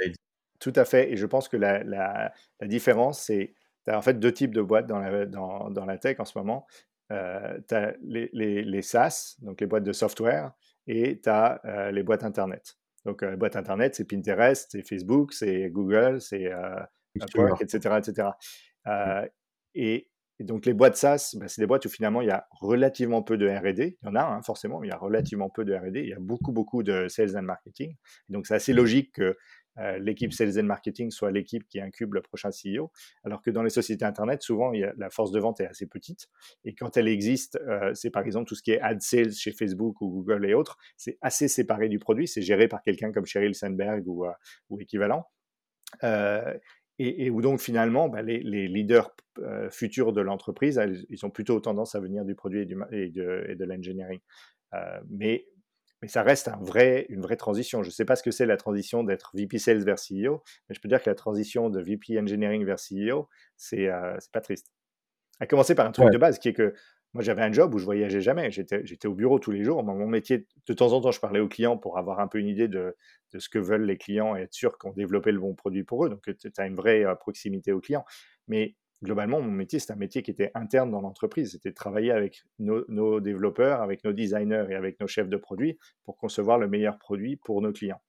tout, à fait. Et je pense que la, la, la différence, c'est tu as en fait deux types de boîtes dans la, dans, dans la tech en ce moment. Euh, tu as les, les, les, SaaS, donc les boîtes de software, et tu as euh, les boîtes Internet. Donc, euh, boîtes Internet, c'est Pinterest, c'est Facebook, c'est Google, c'est Upwork, etc. etc. et, et donc, les boîtes SaaS, bah, c'est des boîtes où finalement, il y a relativement peu de R&D. Il y en a, hein, forcément, mais il y a relativement peu de R&D. Il y a beaucoup, beaucoup de sales and marketing. donc, c'est assez logique que euh, l'équipe Sales and Marketing soit l'équipe qui incube le prochain CEO. Alors que dans les sociétés Internet, souvent, la force de vente est assez petite. Et quand elle existe, euh, c'est par exemple tout ce qui est ad sales chez Facebook ou Google et autres, c'est assez séparé du produit. C'est géré par quelqu'un comme Sheryl Sandberg ou, euh, ou équivalent. et, où donc finalement, bah, les, leaders futurs de l'entreprise, ils ont plutôt tendance à venir du produit et, de, de l'engineering. mais mais ça reste un vrai, une vraie transition. Je ne sais pas ce que c'est la transition d'être VP Sales vers CEO, mais je peux dire que la transition de VP Engineering vers CEO, c'est euh, pas triste. À commencer par un truc de base qui est que moi j'avais un job où je voyageais jamais, j'étais au bureau tous les jours. mon métier, de temps en temps, je parlais aux clients pour avoir un peu une idée de, de ce que veulent les clients et être sûr qu'on développait le bon produit pour eux. Donc tu as une vraie euh, proximité aux clients. Mais globalement, mon métier, c'est un métier qui était interne dans l'entreprise. C'était de travailler avec nos, développeurs, avec nos designers et avec nos chefs de produits pour concevoir le meilleur produit pour nos clients.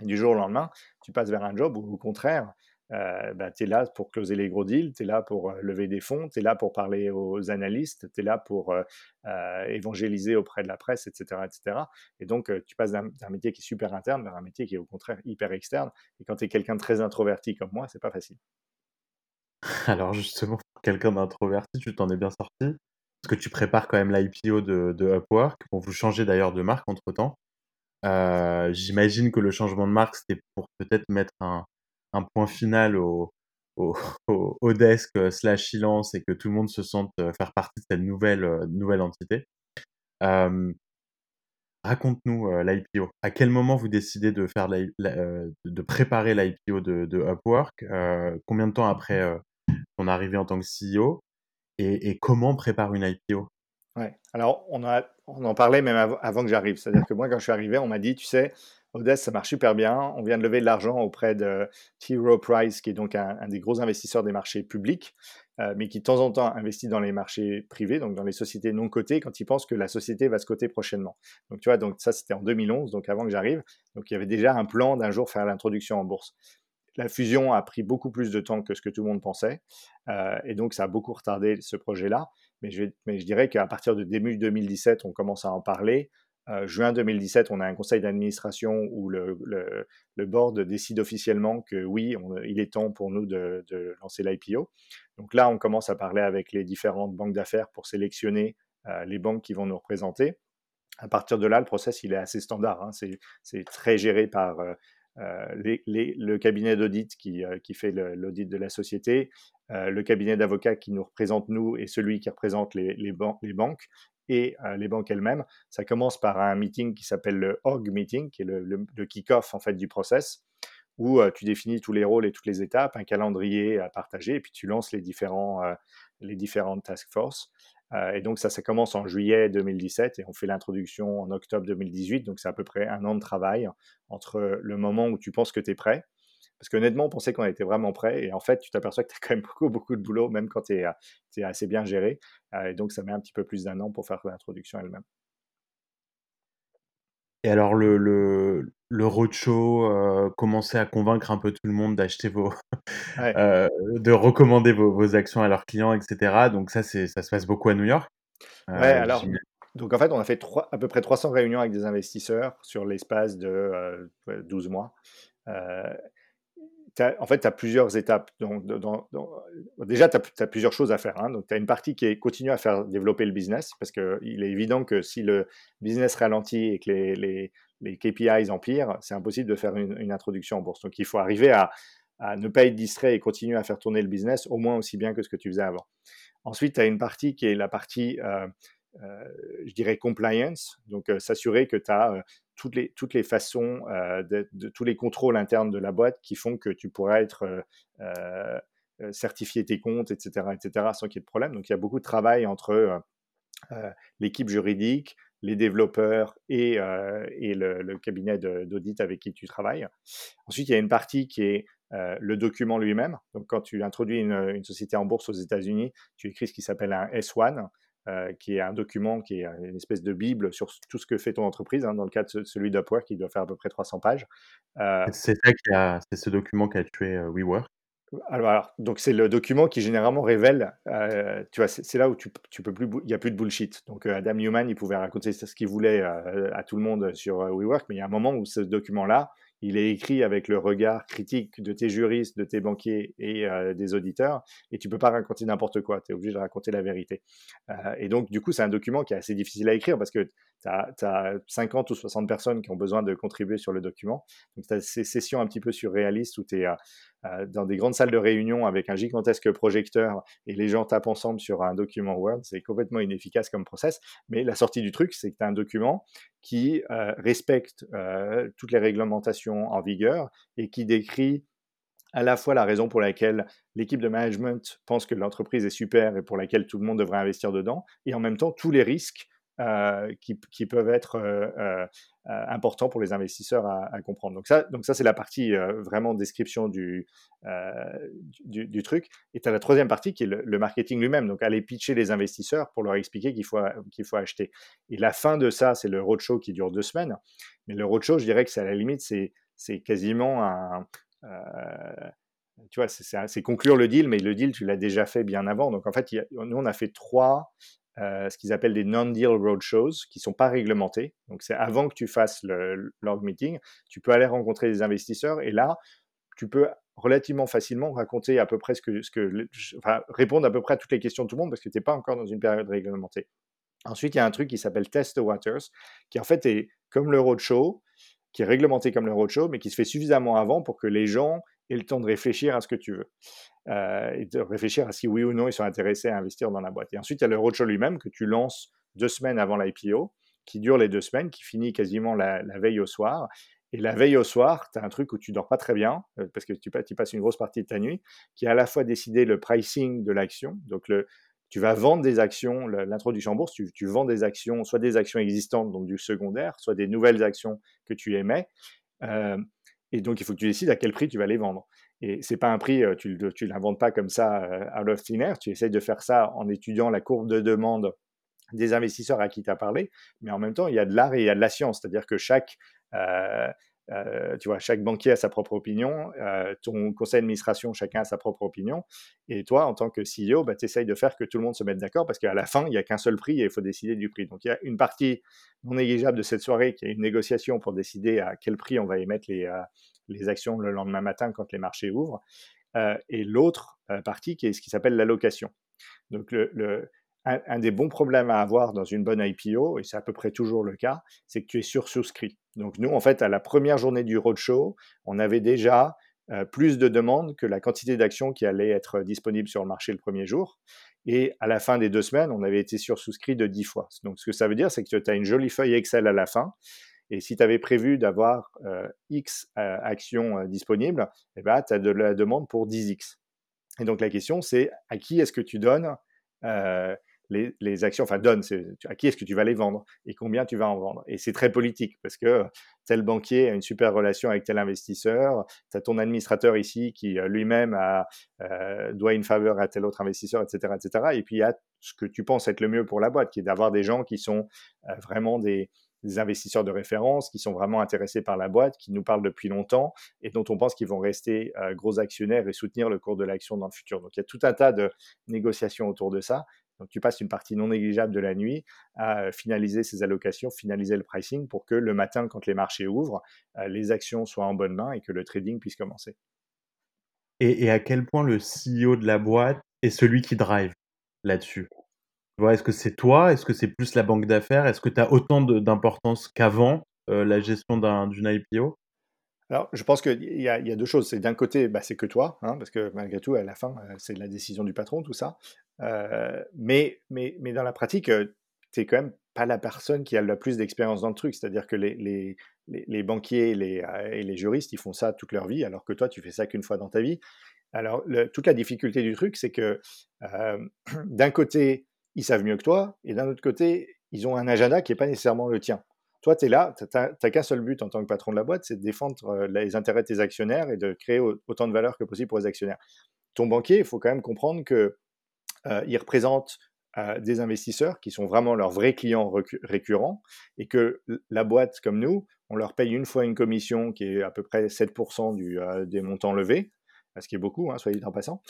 Du jour au lendemain, tu passes vers un job où, au contraire, euh, bah, tu es là pour closer les gros deals, tu es là pour euh, lever des fonds, tu es là pour parler aux analystes, tu es là pour euh, évangéliser auprès de la presse, etc. etc. Et donc, tu passes d'un métier qui est super interne vers un métier qui est au contraire hyper externe. Et quand tu es quelqu'un de très introverti comme moi, c'est pas facile. Alors justement, pour quelqu'un d'introverti, tu t'en es bien sorti, parce que tu prépares quand même l'IPO de de Upwork. Bon, vous changez d'ailleurs de marque entre-temps. Euh, j'imagine que le changement de marque, c'était pour peut-être mettre un un point final au au au desk, euh, slash silence et que tout le monde se sente, euh, faire partie de cette nouvelle, nouvelle entité. raconte-nous, l'IPO. À quel moment vous décidez de faire de préparer l'IPO de de Upwork? combien de temps après, ton arrivée en tant que CEO et, comment prépare une IPO Ouais, alors on, a, on en parlait même avant que j'arrive. C'est-à-dire que moi, quand je suis arrivé, on m'a dit, tu sais, Odess, ça marche super bien. On vient de lever de l'argent auprès de T. Rowe Price, qui est donc un, des gros investisseurs des marchés publics, euh, mais qui de temps en temps investit dans les marchés privés, donc dans les sociétés non cotées, quand il pense que la société va se coter prochainement. Donc tu vois, donc ça c'était en 2011, donc avant que j'arrive. Donc il y avait déjà un plan d'un jour faire l'introduction en bourse la fusion a pris beaucoup plus de temps que ce que tout le monde pensait. Euh, et donc, ça a beaucoup retardé ce projet-là. Mais je, dirais qu'à partir de début 2017, on commence à en parler. Euh, juin 2017, on a un conseil d'administration où le, board décide officiellement que oui, il est temps pour nous de, lancer l'IPO. Donc là, on commence à parler avec les différentes banques d'affaires pour sélectionner euh, les banques qui vont nous représenter. À partir de là, le process, il est assez standard. Hein. C'est très géré par le cabinet d'audit qui, euh, qui, fait l'audit de la société, euh, le cabinet d'avocats qui nous représente nous et celui qui représente les, les, banques et les banques elles-mêmes. Ça commence par un meeting qui s'appelle le HOG meeting, qui est le, le, kick-off en fait du process, où tu définis tous les rôles et toutes les étapes, un calendrier à partager, et puis tu lances les différents les différentes task force. Euh, et donc ça, ça commence en juillet 2017 et on fait l'introduction en octobre 2018. Donc c'est à peu près un an de travail entre le moment où tu penses que tu es prêt. Parce qu'honnêtement, on pensait qu'on était vraiment prêt. Et en fait, tu t'aperçois que tu as quand même beaucoup, beaucoup de boulot, même quand tu es, es, assez bien géré. Euh, et donc ça met un petit peu plus d'un an pour faire l'introduction elle-même. Et alors le, le, le roadshow, euh, commencer à convaincre un peu tout le monde d'acheter vos, euh, de recommander vos, vos, actions à leurs clients, etc. Donc ça, c'est, ça se passe beaucoup à New York. Euh, ouais, alors, donc en fait, on a fait trois, à peu près 300 réunions avec des investisseurs sur l'espace de 12 mois. En fait, tu as plusieurs étapes. Donc, déjà, tu as, plusieurs choses à faire. Hein. Donc, tu as une partie qui est continuer à faire développer le business, parce qu'il est évident que si le business ralentit et que les, KPIs empirent, c'est impossible de faire une, introduction en bourse. Donc, il faut arriver à, à, ne pas être distrait et continuer à faire tourner le business au moins aussi bien que ce que tu faisais avant. Ensuite, tu as une partie qui est la partie, euh, euh, je dirais, compliance, donc euh, s'assurer que tu as toutes, les, toutes les façons, de, de, tous les contrôles internes de la boîte qui font que tu pourras être certifier tes comptes, etc., etc., sans qu'il y ait de problème. Donc il y a beaucoup de travail entre l'équipe juridique, les développeurs et, et le, cabinet d'audit avec qui tu travailles. Ensuite, il y a une partie qui est euh, le document lui-même. Donc, quand tu introduis une, société en bourse aux États-Unis, tu écris ce qui s'appelle un S1, euh, qui est un document qui est une espèce de bible sur tout ce que fait ton entreprise. Hein, dans le cas de celui d'Upwork, qui doit faire à peu près 300 pages. Euh, c'est ce document qui a tué WeWork. Alors, donc c'est le document qui généralement révèle, tu vois, c'est là où tu, tu peux plus, il n'y a plus de bullshit. Donc Adam Newman, il pouvait raconter ce qu'il voulait à tout le monde sur WeWork, mais il y a un moment où ce document-là, il est écrit avec le regard critique de tes juristes, de tes banquiers et euh, des auditeurs, et tu peux pas raconter n'importe quoi, tu es obligé de raconter la vérité. Euh, et donc, du coup, c'est un document qui est assez difficile à écrire parce que tu as, 50 ou 60 personnes qui ont besoin de contribuer sur le document. Donc, tu as ces sessions un petit peu surréalistes où tu es euh, dans des grandes salles de réunion avec un gigantesque projecteur et les gens tapent ensemble sur un document Word. C'est complètement inefficace comme process. Mais la sortie du truc, c'est que tu as un document qui euh, respecte euh, toutes les réglementations en vigueur et qui décrit à la fois la raison pour laquelle l'équipe de management pense que l'entreprise est super et pour laquelle tout le monde devrait investir dedans, et en même temps tous les risques euh, qui, peuvent être euh, euh, importants pour les investisseurs à, comprendre. Donc ça, donc ça c'est la partie vraiment description du, du, truc. Et tu as la troisième partie qui est le, marketing lui-même, donc aller pitcher les investisseurs pour leur expliquer qu'il faut, qu'il faut acheter. Et la fin de ça, c'est le roadshow qui dure deux semaines. Mais le roadshow, je dirais que c'est à la limite, c'est, quasiment un... tu vois, c'est, conclure le deal, mais le deal, tu l'as déjà fait bien avant. Donc en fait, nous, on a fait trois ce qu'ils appellent des non-deal roadshows, qui ne sont pas réglementés. Donc, c'est avant que tu fasses le log meeting, tu peux aller rencontrer des investisseurs et là, tu peux relativement facilement raconter à peu près ce que, ce que enfin, répondre à peu près à toutes les questions de tout le monde parce que tu n'es pas encore dans une période réglementée. Ensuite, il y a un truc qui s'appelle Test the Waters, qui en fait est comme le roadshow, qui est réglementé comme le roadshow, mais qui se fait suffisamment avant pour que les gens aient le temps de réfléchir à ce que tu veux. Euh, et de réfléchir à si oui ou non ils sont intéressés à investir dans la boîte. Et ensuite, il y a le roadshow lui-même que tu lances deux semaines avant l'IPO, qui dure les deux semaines, qui finit quasiment la, veille au soir. Et la veille au soir, tu as un truc où tu dors pas très bien, euh, parce que tu, passes une grosse partie de ta nuit, qui est à la fois décider le pricing de l'action, donc tu vas vendre des actions, l'introduction en bourse, tu, tu, vends des actions, soit des actions existantes, donc du secondaire, soit des nouvelles actions que tu émets. Euh, et donc, il faut que tu décides à quel prix tu vas les vendre. Et c'est pas un prix, euh, tu ne l'inventes pas comme ça à euh, out of Tu essayes de faire ça en étudiant la courbe de demande des investisseurs à qui tu as parlé, mais en même temps, il y a de l'art et il y a de la science. C'est-à-dire que chaque, euh, tu vois, chaque banquier a sa propre opinion, ton conseil d'administration, chacun a sa propre opinion. Et toi, en tant que CEO, bah, tu essayes de faire que tout le monde se mette d'accord parce qu'à la fin, il n'y a qu'un seul prix et il faut décider du prix. Donc, il y a une partie non négligeable de cette soirée qui est une négociation pour décider à quel prix on va émettre les, les actions le lendemain matin quand les marchés ouvrent, euh, et l'autre euh, partie qui est ce qui s'appelle l'allocation. Donc le, un, des bons problèmes à avoir dans une bonne IPO, et c'est à peu près toujours le cas, c'est que tu es sursouscrit. Donc nous, en fait, à la première journée du roadshow, on avait déjà euh, plus de demandes que la quantité d'actions qui allaient être disponibles sur le marché le premier jour. Et à la fin des deux semaines, on avait été sursouscrit de 10 fois. Donc ce que ça veut dire, c'est que tu as une jolie feuille Excel à la fin et si tu avais prévu d'avoir euh, X euh, actions disponibles, eh ben, tu as de la demande pour 10X. Et donc la question, c'est à qui est-ce que tu donnes les, actions, enfin donne, à qui est-ce que tu vas les vendre et combien tu vas en vendre. Et c'est très politique parce que tel banquier a une super relation avec tel investisseur, tu as ton administrateur ici qui lui-même doit une faveur à tel autre investisseur, etc., etc. Et puis il y a ce que tu penses être le mieux pour la boîte, qui est d'avoir des gens qui sont vraiment des, investisseurs de référence qui sont vraiment intéressés par la boîte, qui nous parlent depuis longtemps et dont on pense qu'ils vont rester euh, gros actionnaires et soutenir le cours de l'action dans le futur. Donc il y a tout un tas de négociations autour de ça. Donc tu passes une partie non négligeable de la nuit à euh, finaliser ces allocations, finaliser le pricing pour que le matin, quand les marchés ouvrent, euh, les actions soient en bonne main et que le trading puisse commencer. Et à quel point le CEO de la boîte est celui qui drive là-dessus? Est-ce que c'est toi? Est-ce que c'est plus la banque d'affaires? Est-ce que tu as autant d'importance qu'avant, heu, la gestion d'un d'une IPO? Alors, je pense qu'il y a 2 choses. C'est d'un côté, bah, c'est que toi, hein, parce que malgré tout, à la fin, heu, c'est la décision du patron, tout ça. Heu, mais dans la pratique, heu, tu es quand même pas la personne qui a le plus d'expérience dans le truc. C'est-à-dire que les banquiers et les juristes, ils font ça toute leur vie, alors que toi, tu fais ça qu'une fois dans ta vie. Alors toute la difficulté du truc, c'est que, d'un côté, ils savent mieux que toi et d'un autre côté, ils ont un agenda qui est pas nécessairement le tien. Toi, tu es là, tu as qu'un seul but en tant que patron de la boîte, c'est de défendre, heu, les intérêts de tes actionnaires et de créer au autant de valeur que possible pour les actionnaires. Ton banquier, il faut quand même comprendre que, heu, il représente, heu, des investisseurs qui sont vraiment leurs vrais clients récurrents et que la boîte comme nous, on leur paye une fois une commission qui est à peu près 7 du, heu, des montants levés, ce qui est beaucoup, hein, dit en passant,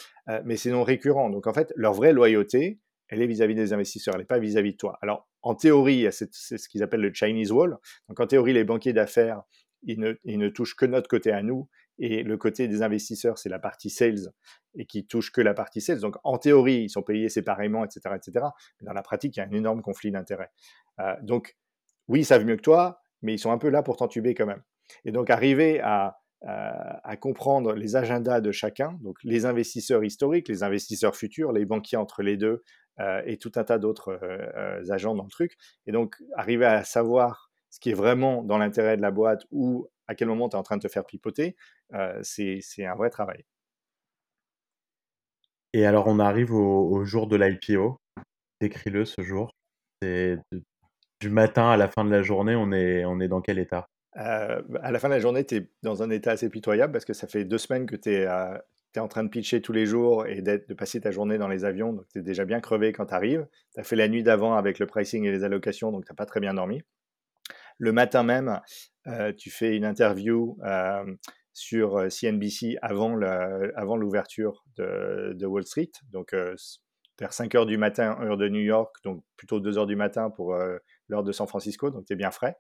mais c'est non récurrent. Donc en fait, leur vraie loyauté, elle est vis-à-vis des investisseurs, elle n'est pas vis-à-vis de toi. Alors, en théorie, c'est ce qu'ils appellent le Chinese Wall. Donc, en théorie, les banquiers d'affaires, ils ne, touchent que notre côté à nous, et le côté des investisseurs, c'est la partie sales, et qui touche que la partie sales. Donc, en théorie, ils sont payés séparément, etc., etc. Mais dans la pratique, il y a un énorme conflit d'intérêts. Euh, donc, oui, ils savent mieux que toi, mais ils sont un peu là pour t'entuber quand même. Et donc, arriver à, à, comprendre les agendas de chacun, donc les investisseurs historiques, les investisseurs futurs, les banquiers entre les deux, euh, et tout un tas d'autres euh, euh, agents dans le truc. Et donc, arriver à savoir ce qui est vraiment dans l'intérêt de la boîte ou à quel moment tu es en train de te faire pipoter, c'est un vrai travail. Et alors, on arrive au, jour de l'IPO. Décris-le ce jour. Du matin à la fin de la journée, on est, on est dans quel état? Euh, À la fin de la journée, tu es dans un état assez pitoyable parce que ça fait deux semaines que tu es, en train de pitcher tous les jours et de passer ta journée dans les avions, donc tu es déjà bien crevé quand tu arrives. Tu as fait la nuit d'avant avec le pricing et les allocations, donc tu n'as pas très bien dormi. Le matin même, euh, tu fais une interview euh, sur CNBC avant l'ouverture de, de, Wall Street, donc vers 5 heures du matin, heure de New York, donc plutôt 2 heures du matin pour l'heure de San Francisco, donc tu es bien frais.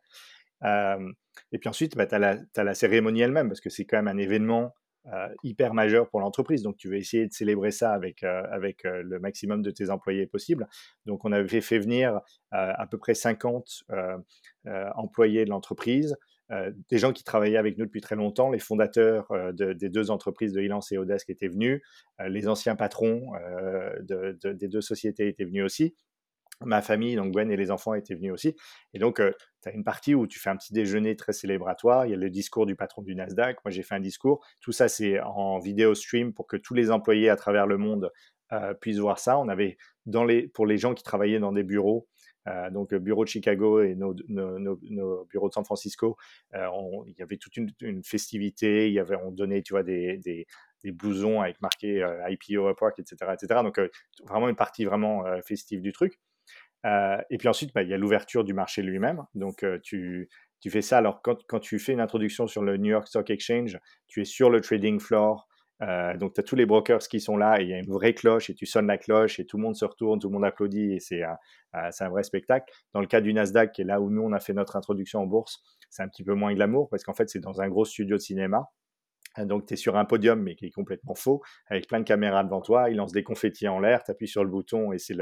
Euh, et puis ensuite, bah, tu as, la cérémonie elle-même, parce que c'est quand même un événement euh, hyper majeur pour l'entreprise. Donc, tu veux essayer de célébrer ça avec, euh, le maximum de tes employés possible. Donc, on avait fait venir à peu près 50 employés de l'entreprise, des gens qui travaillaient avec nous depuis très longtemps, les fondateurs de, des deux entreprises de Ilance et Odesk étaient venus, les anciens patrons de, de, des deux sociétés étaient venus aussi ma famille, donc Gwen et les enfants étaient venus aussi. Et donc, euh, tu as une partie où tu fais un petit déjeuner très célébratoire. Il y a le discours du patron du Nasdaq. Moi, j'ai fait un discours. Tout ça, c'est en vidéo stream pour que tous les employés à travers le monde euh, puissent voir ça. On avait, dans les, pour les gens qui travaillaient dans des bureaux, euh, donc bureau de Chicago et nos, bureaux de San Francisco, euh, il y avait toute une, festivité. Il y avait, on donnait, tu vois, des, des, des blousons avec marqué euh, IPO Upwork, etc., etc. Donc, vraiment une partie vraiment festive du truc. Euh, et puis ensuite, bah, il y a l'ouverture du marché lui-même. Donc, euh, tu, tu, fais ça. Alors, quand, quand, tu fais une introduction sur le New York Stock Exchange, tu es sur le trading floor. Euh, donc, tu as tous les brokers qui sont là et il y a une vraie cloche et tu sonnes la cloche et tout le monde se retourne, tout le monde applaudit et c'est un vrai spectacle. Dans le cas du Nasdaq, qui est là où nous, on a fait notre introduction en bourse, c'est un petit peu moins glamour parce qu'en fait, c'est dans un gros studio de cinéma. Hein, donc, tu es sur un podium, mais qui est complètement faux, avec plein de caméras devant toi. Ils lancent des confettis en l'air, tu appuies sur le bouton et c'est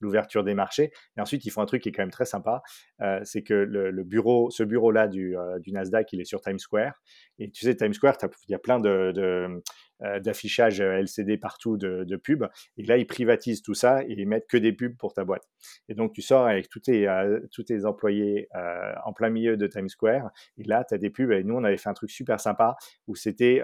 l'ouverture des marchés. Et ensuite, ils font un truc qui est quand même très sympa. Euh, c'est que le, bureau, ce bureau-là du, euh, du, Nasdaq, il est sur Times Square. Et tu sais, Times Square, il y a plein de, de d'affichage LCD partout de, de pubs. Et là, ils privatisent tout ça et ils mettent que des pubs pour ta boîte. Et donc, tu sors avec tous tes, euh, tous tes employés euh, en plein milieu de Times Square. Et là, tu as des pubs. Et nous, on avait fait un truc super sympa où c'était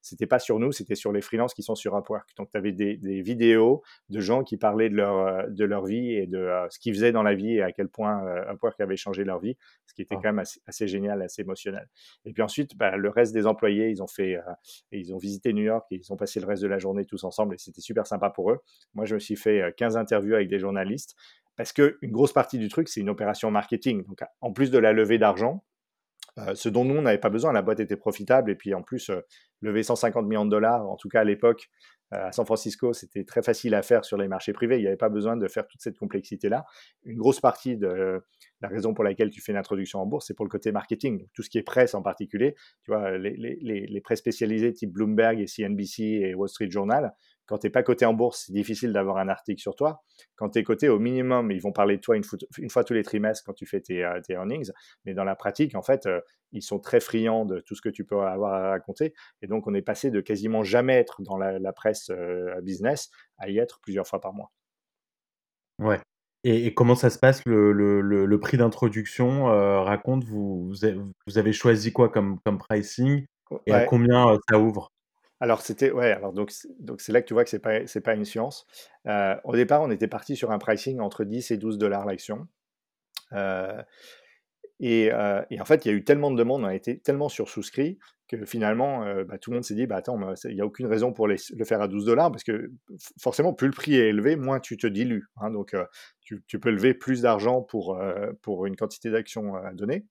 c'était pas sur nous, c'était sur les freelances qui sont sur Upwork. Donc, tu avais des, des, vidéos de gens qui parlaient de leur, de leur vie et de ce qu'ils faisaient dans la vie et à quel point Upwork avait changé leur vie, ce qui était ah. quand même assez, assez, génial, assez émotionnel. Et puis ensuite, bah, le reste des employés, ils ont fait, ils ont visité New York ils ont passé le reste de la journée tous ensemble et c'était super sympa pour eux. Moi, je me suis fait 15 euh, interviews avec des journalistes parce qu'une grosse partie du truc, c'est une opération marketing. Donc, en plus de la levée d'argent, ce dont nous, on n'avait pas besoin. La boîte était profitable et puis en plus, lever 150 millions de dollars, en tout cas à l'époque, à San Francisco, c'était très facile à faire sur les marchés privés. Il n'y avait pas besoin de faire toute cette complexité-là. Une grosse partie de la raison pour laquelle tu fais une introduction en bourse, c'est pour le côté marketing. tout ce qui est presse en particulier, tu vois, les, les, les presse spécialisées type Bloomberg et CNBC et Wall Street Journal, quand tu n'es pas coté en bourse, c'est difficile d'avoir un article sur toi. Quand tu es coté, au minimum, ils vont parler de toi une, fois, tous les trimestres quand tu fais tes, euh, earnings. Mais dans la pratique, en fait, euh, ils sont très friands de tout ce que tu peux avoir à raconter. Et donc, on est passé de quasiment jamais être dans la, presse euh, business à y être plusieurs fois par mois. Ouais. Et, comment ça se passe le, prix d'introduction Raconte, vous, vous avez choisi quoi comme, comme pricing? Et à combien ça ouvre? Alors c'était ouais, alors donc donc c'est là que tu vois que c'est pas pas une science. Euh, au départ, on était parti sur un pricing entre 10 et 12 dollars l'action. Euh, et, euh, et, en fait, il y a eu tellement de demandes, on a été tellement sursouscrit que finalement, bah, tout le monde s'est dit, bah attends, il n'y a aucune raison pour le faire à 12 dollars parce que forcément, plus le prix est élevé, moins tu te dilues. Hein. donc, tu, tu, peux lever plus d'argent pour, pour une quantité d'actions à donner.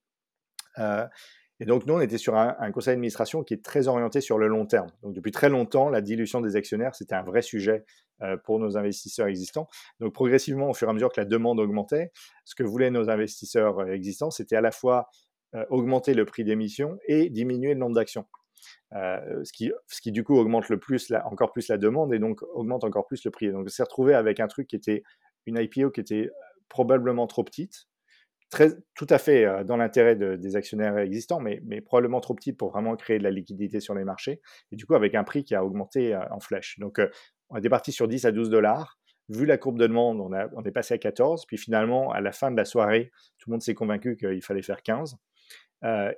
Et donc, nous, on était sur un, conseil d'administration qui est très orienté sur le long terme. Donc, depuis très longtemps, la dilution des actionnaires, c'était un vrai sujet euh, pour nos investisseurs existants. Donc, progressivement, au fur et à mesure que la demande augmentait, ce que voulaient nos investisseurs euh, existants, c'était à la fois euh, augmenter le prix d'émission et diminuer le nombre d'actions. ce, qui, ce qui, du coup, augmente le plus encore plus la demande et donc augmente encore plus le prix. donc, on s'est retrouvé avec un truc qui était une IPO qui était probablement trop petite, tout à fait euh, dans l'intérêt des actionnaires existants, mais, probablement trop petit pour vraiment créer de la liquidité sur les marchés. Et du coup, avec un prix qui a augmenté euh, en flèche. Donc, euh, on est parti sur 10 à 12 dollars. Vu la courbe de demande, on, on, est passé à 14. Puis finalement, à la fin de la soirée, tout le monde s'est convaincu qu'il fallait faire 15.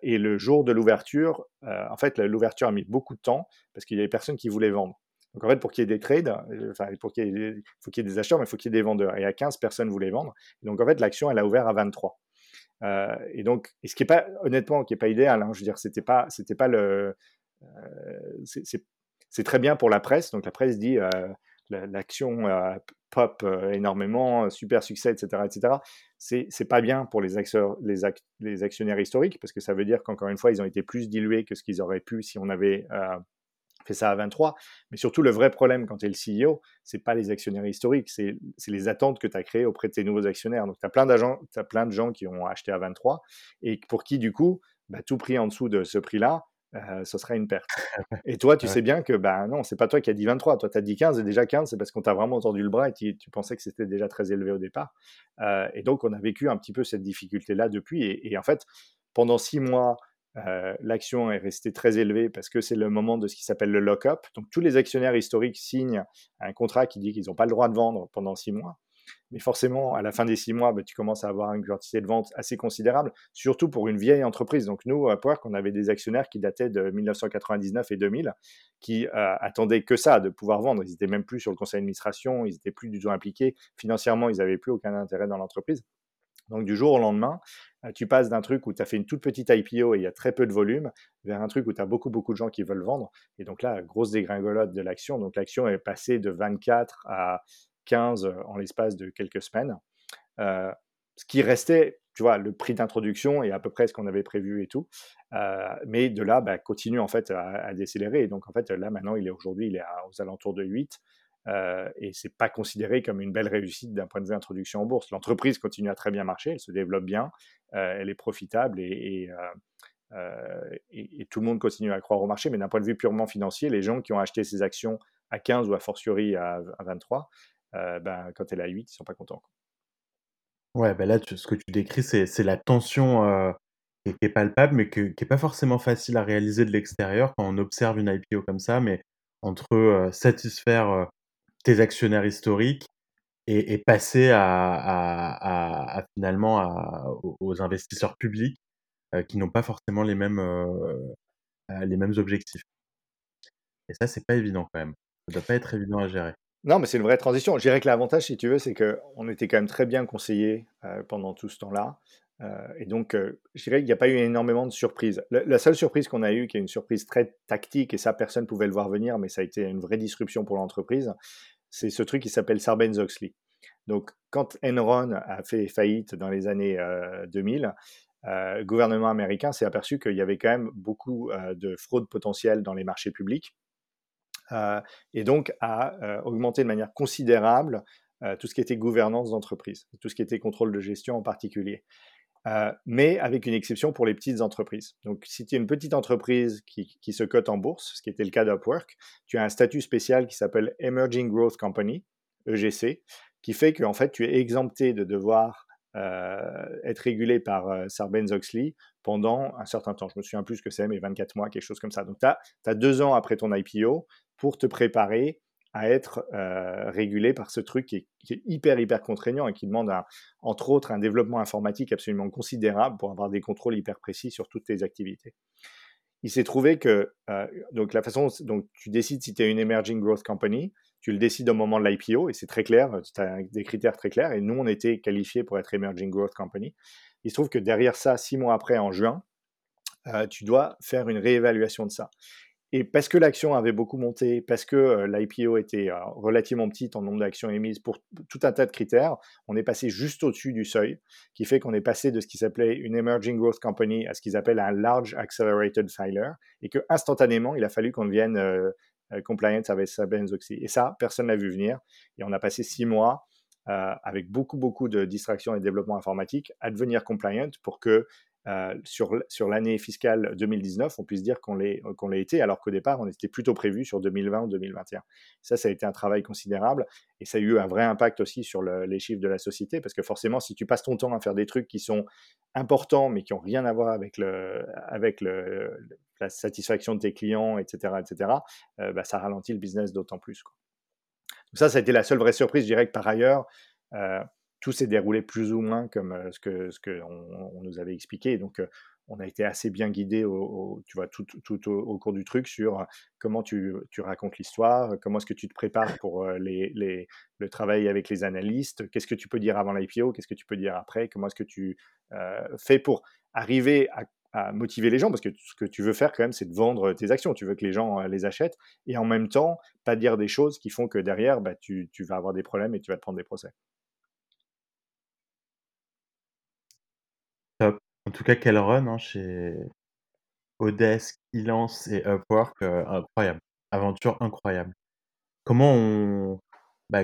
et le jour de l'ouverture, en fait, l'ouverture a mis beaucoup de temps parce qu'il y avait personne qui voulait vendre. Donc en fait, pour qu'il y ait des trades, enfin, pour qu'il il faut qu'il y ait des acheteurs, mais il faut qu'il y ait des vendeurs. Et à 15, personne voulait vendre. donc en fait, l'action, elle a ouvert à 23. Euh, et donc, ce qui est pas, honnêtement, qui est pas idéal. Hein, je veux dire, c'était pas, c'était pas le, euh, c'est très bien pour la presse. Donc la presse dit euh, l'action pop énormément, super succès, etc., etc. C'est pas bien pour les, actionnaires historiques parce que ça veut dire qu'encore une fois, ils ont été plus dilués que ce qu'ils auraient pu si on avait fait ça à 23. Mais surtout, le vrai problème quand tu es le CEO, c'est pas les actionnaires historiques, c'est les attentes que tu as créées auprès de tes nouveaux actionnaires. Donc, tu as, plein as plein de gens qui ont acheté à 23 et pour qui, du coup, bah, tout prix en dessous de ce prix-là, euh, ce serait une perte. Et toi, tu sais bien que bah, non, c'est pas toi qui as dit 23, toi tu as dit 15 et déjà 15, c'est parce qu'on t'a vraiment entendu le bras et tu, pensais que c'était déjà très élevé au départ. Euh, et donc, on a vécu un petit peu cette difficulté-là depuis. et, en fait, pendant six mois, euh, l'action est restée très élevée parce que c'est le moment de ce qui s'appelle le lock-up. Donc tous les actionnaires historiques signent un contrat qui dit qu'ils n'ont pas le droit de vendre pendant six mois. Mais forcément, à la fin des six mois, bah, tu commences à avoir une quantité de vente assez considérable, surtout pour une vieille entreprise. Donc nous, à Upwork, on avait des actionnaires qui dataient de 1999 et 2000, qui euh, attendaient que ça, de pouvoir vendre. Ils n'étaient même plus sur le conseil d'administration, ils n'étaient plus du tout impliqués. Financièrement, ils n'avaient plus aucun intérêt dans l'entreprise. Donc du jour au lendemain, tu passes d'un truc où tu as fait une toute petite IPO et il y a très peu de volume, vers un truc où tu as beaucoup, beaucoup de gens qui veulent vendre. Et donc là, grosse dégringolade de l'action. Donc l'action est passée de 24 à 15 euh, en l'espace de quelques semaines. Euh, ce qui restait, tu vois, le prix d'introduction est à peu près ce qu'on avait prévu et tout. mais de là, bah, continue en fait à, décélérer. Et donc en fait, là maintenant, il est aujourd'hui, il est aux alentours de 8. Euh, et c'est pas considéré comme une belle réussite d'un point de vue introduction en bourse. L'entreprise continue à très bien marcher, elle se développe bien, euh, elle est profitable et, euh, et, tout le monde continue à croire au marché. Mais d'un point de vue purement financier, les gens qui ont acheté ces actions à 15 ou à fortiori à, 23, ben, quand elle est à 8, ils sont pas contents. Ouais, ben là, ce que tu décris, c'est la tension qui, est, palpable, mais qui n'est pas forcément facile à réaliser de l'extérieur quand on observe une IPO comme ça, mais entre satisfaire tes actionnaires historiques et, passer à, finalement aux, investisseurs publics euh, qui n'ont pas forcément les mêmes, euh, euh, les mêmes objectifs. Et ça, c'est pas évident quand même. Ça doit pas être évident à gérer. Non, mais c'est une vraie transition. Je dirais que l'avantage, si tu veux, c'est qu'on était quand même très bien conseillés pendant tout ce temps-là. et donc, je dirais qu'il n'y a pas eu énormément de surprises. La, seule surprise qu'on a eue, qui est une surprise très tactique, et ça, personne ne pouvait le voir venir, mais ça a été une vraie disruption pour l'entreprise, c'est ce truc qui s'appelle Sarbanes-Oxley. Donc, quand Enron a fait faillite dans les années 2000, euh, le gouvernement américain s'est aperçu qu'il y avait quand même beaucoup de fraude potentielle dans les marchés publics et donc a augmenté de manière considérable tout ce qui était gouvernance d'entreprise, tout ce qui était contrôle de gestion en particulier. Euh, mais avec une exception pour les petites entreprises. Donc, si tu es une petite entreprise qui, se cote en bourse, ce qui était le cas d'Upwork, tu as un statut spécial qui s'appelle Emerging Growth Company, EGC, qui fait qu'en fait, tu es exempté de devoir euh, être régulé par euh, Sarbanes-Oxley pendant un certain temps. Je me souviens plus ce que c'est, mais 24 mois, quelque chose comme ça. Donc, tu as, as, deux ans après ton IPO pour te préparer à être euh, régulé par ce truc qui est, hyper, hyper contraignant et qui demande, entre autres, un développement informatique absolument considérable pour avoir des contrôles hyper précis sur toutes tes activités. Il s'est trouvé que, euh, donc la façon dont tu décides si tu es une emerging growth company, tu le décides au moment de l'IPO et c'est très clair, tu as des critères très clairs et nous, on était qualifiés pour être emerging growth company. Il se trouve que derrière ça, six mois après, en juin, euh, tu dois faire une réévaluation de ça. Et parce que l'action avait beaucoup monté, parce que l'IPO était relativement petite en nombre d'actions émises, pour tout un tas de critères, on est passé juste au-dessus du seuil, qui fait qu'on est passé de ce qui s'appelait une Emerging Growth Company à ce qu'ils appellent un Large Accelerated Filer, et que instantanément, il a fallu qu'on devienne compliant avec Sarbanes-Oxley. Et ça, personne n'a vu venir. Et on a passé six mois avec beaucoup, beaucoup de distractions et de développement informatique à devenir compliant pour que euh, sur, l'année fiscale 2019, on puisse dire qu'on l'ait, l'ait été, alors qu'au départ, on était plutôt prévu sur 2020 ou 2021. Ça, ça a été un travail considérable et ça a eu un vrai impact aussi sur les chiffres de la société, parce que forcément, si tu passes ton temps à faire des trucs qui sont importants, mais qui n'ont rien à voir avec, la satisfaction de tes clients, etc., etc., euh, bah, ça ralentit le business d'autant plus. Ça, ça a été la seule vraie surprise. Je dirais par ailleurs, euh, tout s'est déroulé plus ou moins comme ce que ce que on, nous avait expliqué. Donc, on a été assez bien guidé, tu vois, tout, tout au, cours du truc sur comment tu, tu racontes l'histoire, comment est-ce que tu te prépares pour les, les, le travail avec les analystes, qu'est-ce que tu peux dire avant l'IPO, qu'est-ce que tu peux dire après, comment est-ce que tu fais pour arriver à, à, motiver les gens, parce que ce que tu veux faire quand même, c'est de vendre tes actions, tu veux que les gens les achètent, et en même temps, pas dire des choses qui font que derrière, bah, tu, tu vas avoir des problèmes et tu vas te prendre des procès. En tout cas, quel run hein, chez Odesk, Elance et Upwork, euh, incroyable. Aventure incroyable. Comment on, bah,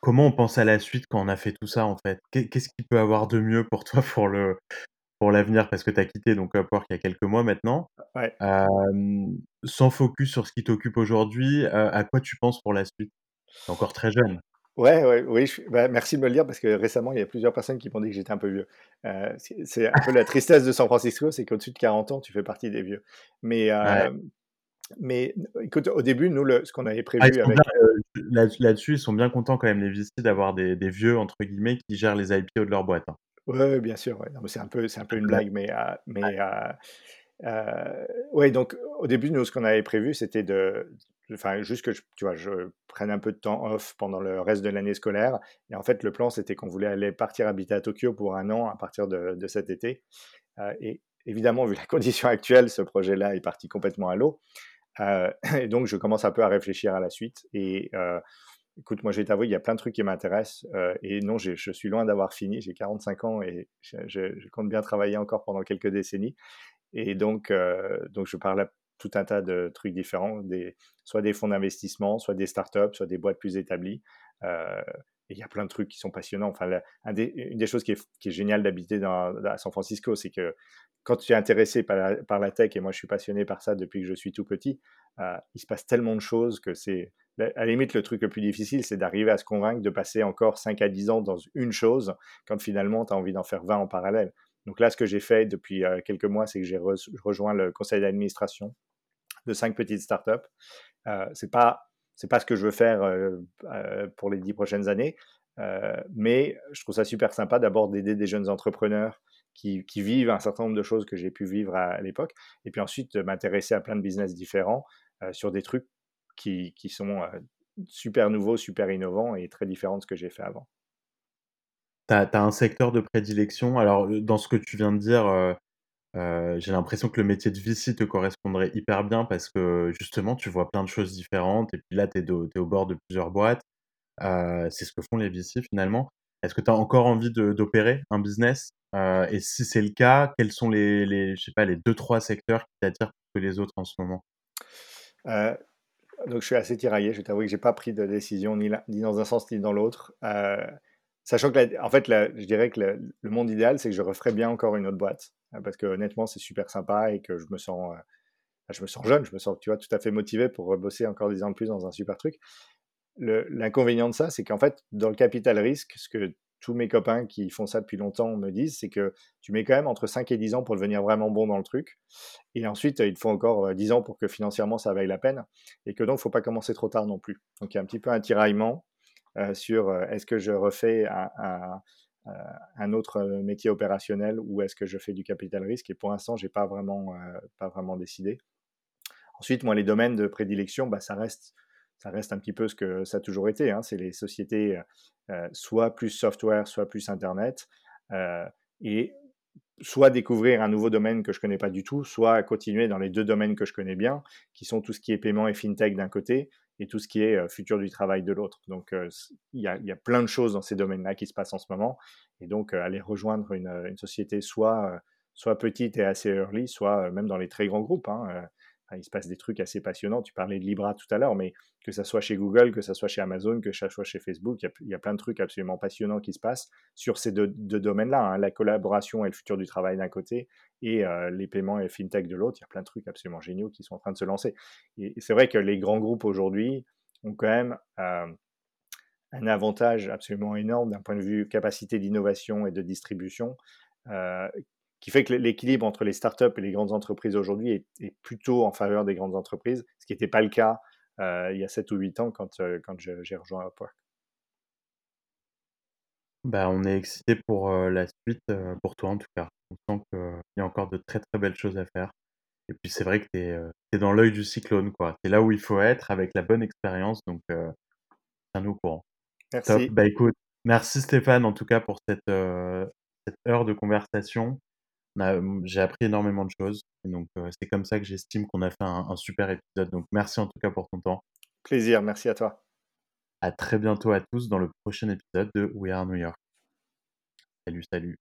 comment on pense à la suite quand on a fait tout ça en fait? Qu'est-ce qu'il peut avoir de mieux pour toi pour le pour l'avenir? Parce que tu as quitté donc Upwork il y a quelques mois maintenant. Ouais. sans focus sur ce qui t'occupe aujourd'hui, euh, à quoi tu penses pour la suite? Tu es encore très jeune. Ouais, ouais, oui, bah, merci de me le dire parce que récemment, il y a plusieurs personnes qui m'ont dit que j'étais un peu vieux. Euh, c'est un peu la tristesse de San Francisco, c'est qu'au-dessus de 40 ans, tu fais partie des vieux. Mais, euh, mais écoute, au début, nous, le, ce qu'on avait prévu ah, avec. Euh, là-dessus, ils sont bien contents quand même, les VC, d'avoir des, des, vieux, entre guillemets, qui gèrent les IPO de leur boîte. Hein. Oui, bien sûr. Ouais. C'est un, peu, un peu une blague, mais. mais oui, donc au début, nous, ce qu'on avait prévu, c'était de, enfin, juste que tu vois, je prenne un peu de temps off pendant le reste de l'année scolaire. Et en fait, le plan, c'était qu'on voulait aller partir habiter à Tokyo pour un an à partir de, cet été. Euh, et évidemment, vu la condition actuelle, ce projet-là est parti complètement à l'eau. Euh, et donc, je commence un peu à réfléchir à la suite. Et euh, écoute, moi, je vais t'avouer, il y a plein de trucs qui m'intéressent. et non, je suis loin d'avoir fini. J'ai 45 ans et je, je, compte bien travailler encore pendant quelques décennies. Et donc, donc je parle tout un tas de trucs différents, soit des fonds d'investissement, soit des startups, soit des boîtes plus établies. Euh, il y a plein de trucs qui sont passionnants. Enfin, une des choses qui est, géniale d'habiter à San Francisco, c'est que quand tu es intéressé par la, par la, tech, et moi je suis passionné par ça depuis que je suis tout petit, euh, il se passe tellement de choses que c'est, à la limite, le truc le plus difficile, c'est d'arriver à se convaincre de passer encore 5 à 10 ans dans une chose, quand finalement tu as envie d'en faire 20 en parallèle. Donc là, ce que j'ai fait depuis euh, quelques mois, c'est que j'ai rejoint le conseil d'administration de cinq petites startups. Euh, c'est pas c'est pas ce que je veux faire euh, euh, pour les dix prochaines années, euh, mais je trouve ça super sympa d'abord d'aider des jeunes entrepreneurs qui, qui, vivent un certain nombre de choses que j'ai pu vivre à, l'époque, et puis ensuite m'intéresser à plein de business différents sur des trucs qui, qui sont super nouveaux, super innovants et très différents de ce que j'ai fait avant. Tu un secteur de prédilection? Alors, dans ce que tu viens de dire, j'ai l'impression que le métier de VC te correspondrait hyper bien parce que justement, tu vois plein de choses différentes et puis là, tu es, au bord de plusieurs boîtes. C'est ce que font les VC finalement. Est-ce que tu as encore envie d'opérer un business? Et si c'est le cas, quels sont les les je sais pas, les 2-3 secteurs qui t'attirent plus que les autres en ce moment? Donc je suis assez tiraillé, je vais t'avouer que j'ai pas pris de décision ni dans un sens ni dans l'autre. Sachant que la en fait, je dirais que le monde idéal, c'est que je referais bien encore une autre boîte, heu, parce qu'honnêtement, c'est super sympa et que je me sens, heu, bah, je me sens jeune, je me sens, tu vois, tout à fait motivé pour rebosser encore 10 ans de plus dans un super truc. L'inconvénient de ça, c'est qu'en fait, dans le capital risque, ce que tous mes copains qui font ça depuis longtemps me disent, c'est que tu mets quand même entre 5 et 10 ans pour devenir vraiment bon dans le truc et ensuite, il te faut encore, heu, 10 ans pour que financièrement ça vaille la peine et que donc il faut pas commencer trop tard non plus. Donc il y a un petit peu un tiraillement, sur, heu, est-ce que je refais un un autre, métier opérationnel ou est-ce que je fais du capital risque? Et pour l'instant, j'ai pas vraiment, pas vraiment décidé. Ensuite, moi, les domaines de prédilection, bah, ça reste ça reste un petit peu ce que ça a toujours été, hein. C'est les sociétés, soit plus software, soit plus internet, et soit découvrir un nouveau domaine que je connais pas du tout, soit continuer dans les 2 domaines que je connais bien, qui sont tout ce qui est paiement et fintech d'un côté et tout ce qui est, heu, futur du travail de l'autre. Donc heu, c il y a plein de choses dans ces domaines-là qui se passent en ce moment et donc heu, aller rejoindre une, société soit, soit petite et assez early, soit, même dans les très grands groupes, hein, il se passe des trucs assez passionnants. Tu parlais de Libra tout à l'heure, mais que ça soit chez Google, que ça soit chez Amazon, que ça soit chez Facebook, il y a plein de trucs absolument passionnants qui se passent sur ces 2- 2 domaines-là, hein, la collaboration et le futur du travail d'un côté et heu, les paiements et fintech de l'autre. Il y a plein de trucs absolument géniaux qui sont en train de se lancer et c'est vrai que les grands groupes aujourd'hui ont quand même, hem, un avantage absolument énorme d'un point de vue capacité d'innovation et de distribution, heu, qui fait que l'é l'équilibre entre les startups et les grandes entreprises aujourd'hui est est plutôt en faveur des grandes entreprises, ce qui était pas le cas, heu, il y a 7 ou 8 ans quand, heu, quand j'ai rejoint Upwork. Bah, on est excités pour, heu, la suite, pour toi en tout cas. On sent qu'il y a encore de très, très belles choses à faire et puis c'est vrai que tu es, dans l'œil du cyclone quoi. Tu es là où il faut être avec la bonne expérience donc tiens-nous au courant. Top, Merci. bah, écoute, merci Stéphane en tout cas pour cette heure de conversation. J'ai appris énormément de choses et donc c'est comme ça que j'estime qu'on a fait un un super épisode donc merci en tout cas pour ton temps. Plaisir, merci à toi. À très bientôt à tous dans le prochain épisode de We Are New York. Salut, salut.